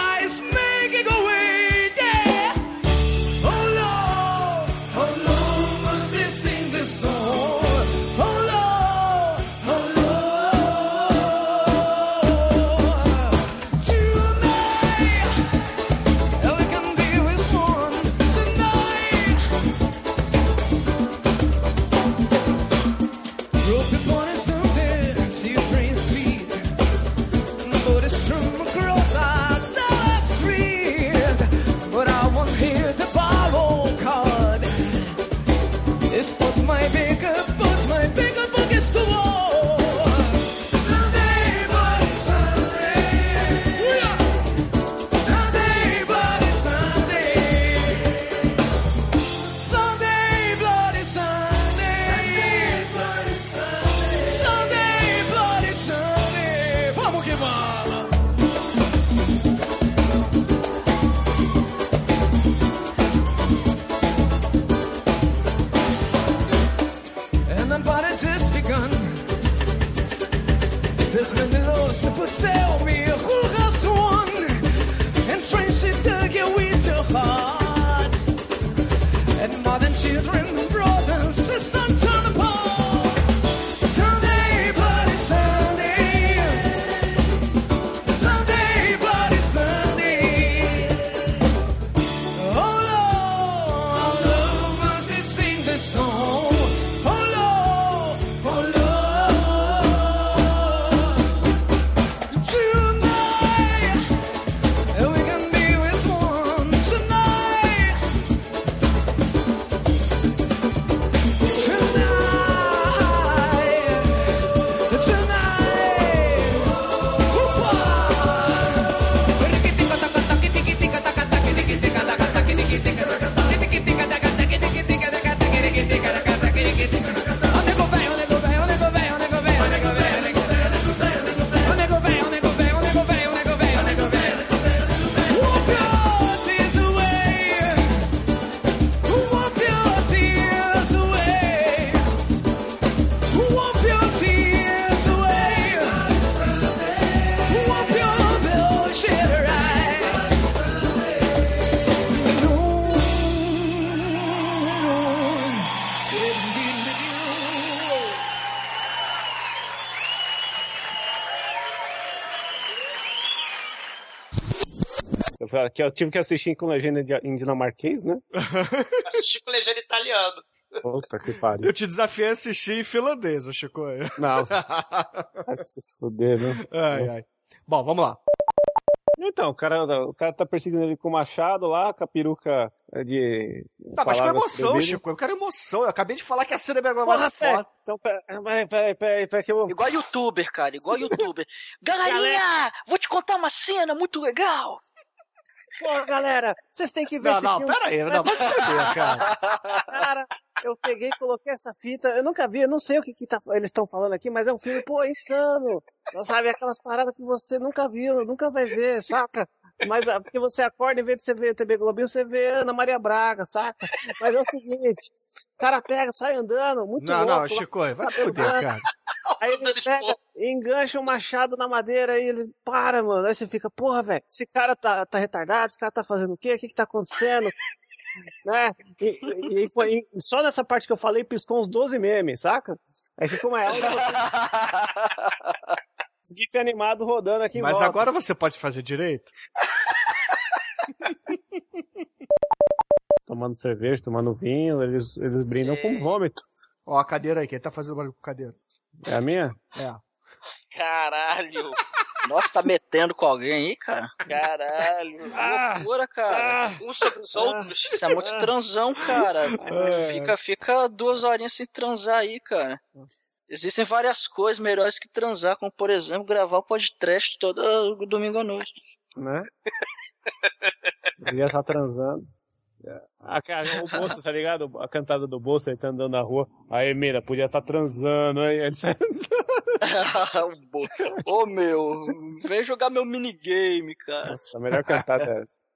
que eu tive que assistir com legenda em dinamarquês, né? <laughs> Assisti com legenda italiano. Puta que pariu. Eu te desafiei a assistir em finlandês, ô Chico. <laughs> Não. <laughs> Vai se fuder, né? Ai, ai. Bom, vamos lá. Então, o cara, o cara tá perseguindo ele com o machado lá, com a peruca de. Tá, mas com emoção. Chico. Eu quero emoção. Eu acabei de falar que a cena é mais foda. Então, peraí, peraí, peraí, peraí, peraí, que eu vou. Igual youtuber, cara, igual youtuber. Galerinha, vou te contar uma cena muito legal. Pô, galera, vocês têm que ver Não, esse não, filme. pera aí, não, vai se fuder, cara. Cara, eu peguei, coloquei essa fita, eu nunca vi, eu não sei o que, que tá- eles estão falando aqui, mas é um filme, pô, insano. Sabe, aquelas paradas que você nunca viu, nunca vai ver, saca? Mas ah, porque você acorda, em vez de você ver TV Globinho, você vê Ana Maria Braga, saca? Mas é o seguinte, o cara pega, sai andando, muito Não, louco. não, lá, Chico, vai se cabelo fuder, cara. Aí ele pega, engancha um machado na madeira e ele para, mano. Aí você fica, porra, velho, esse cara tá, tá retardado, esse cara tá fazendo o quê? O que que tá acontecendo? <laughs> né? E, e- e foi- e só nessa parte que eu falei piscou uns 12 memes, saca? Aí ficou uma aula de você. <laughs> Os GIF animados rodando aqui em Mas volta. agora você pode fazer direito? <laughs> Tomando cerveja, tomando vinho, eles, eles brindam com vômito. Ó, a cadeira aí, quem tá fazendo barulho com a cadeira? É a minha? É. Caralho. Nossa, tá metendo com alguém aí, cara? Caralho. Ah, Loucura, cara. Uns sobre os outros. Isso é muito transão, cara. É. Fica, fica duas horinhas sem transar aí, cara. Existem várias coisas melhores que transar, como por exemplo gravar o podcast todo domingo à noite. Né? Ele já tá transando. A cara, o bolso, tá ligado? A cantada do bolso, ele tá andando na rua. Aí, mira, podia estar transando, aí ele <laughs> Ô meu, vem jogar meu minigame, cara. Nossa, a melhor cantada é essa.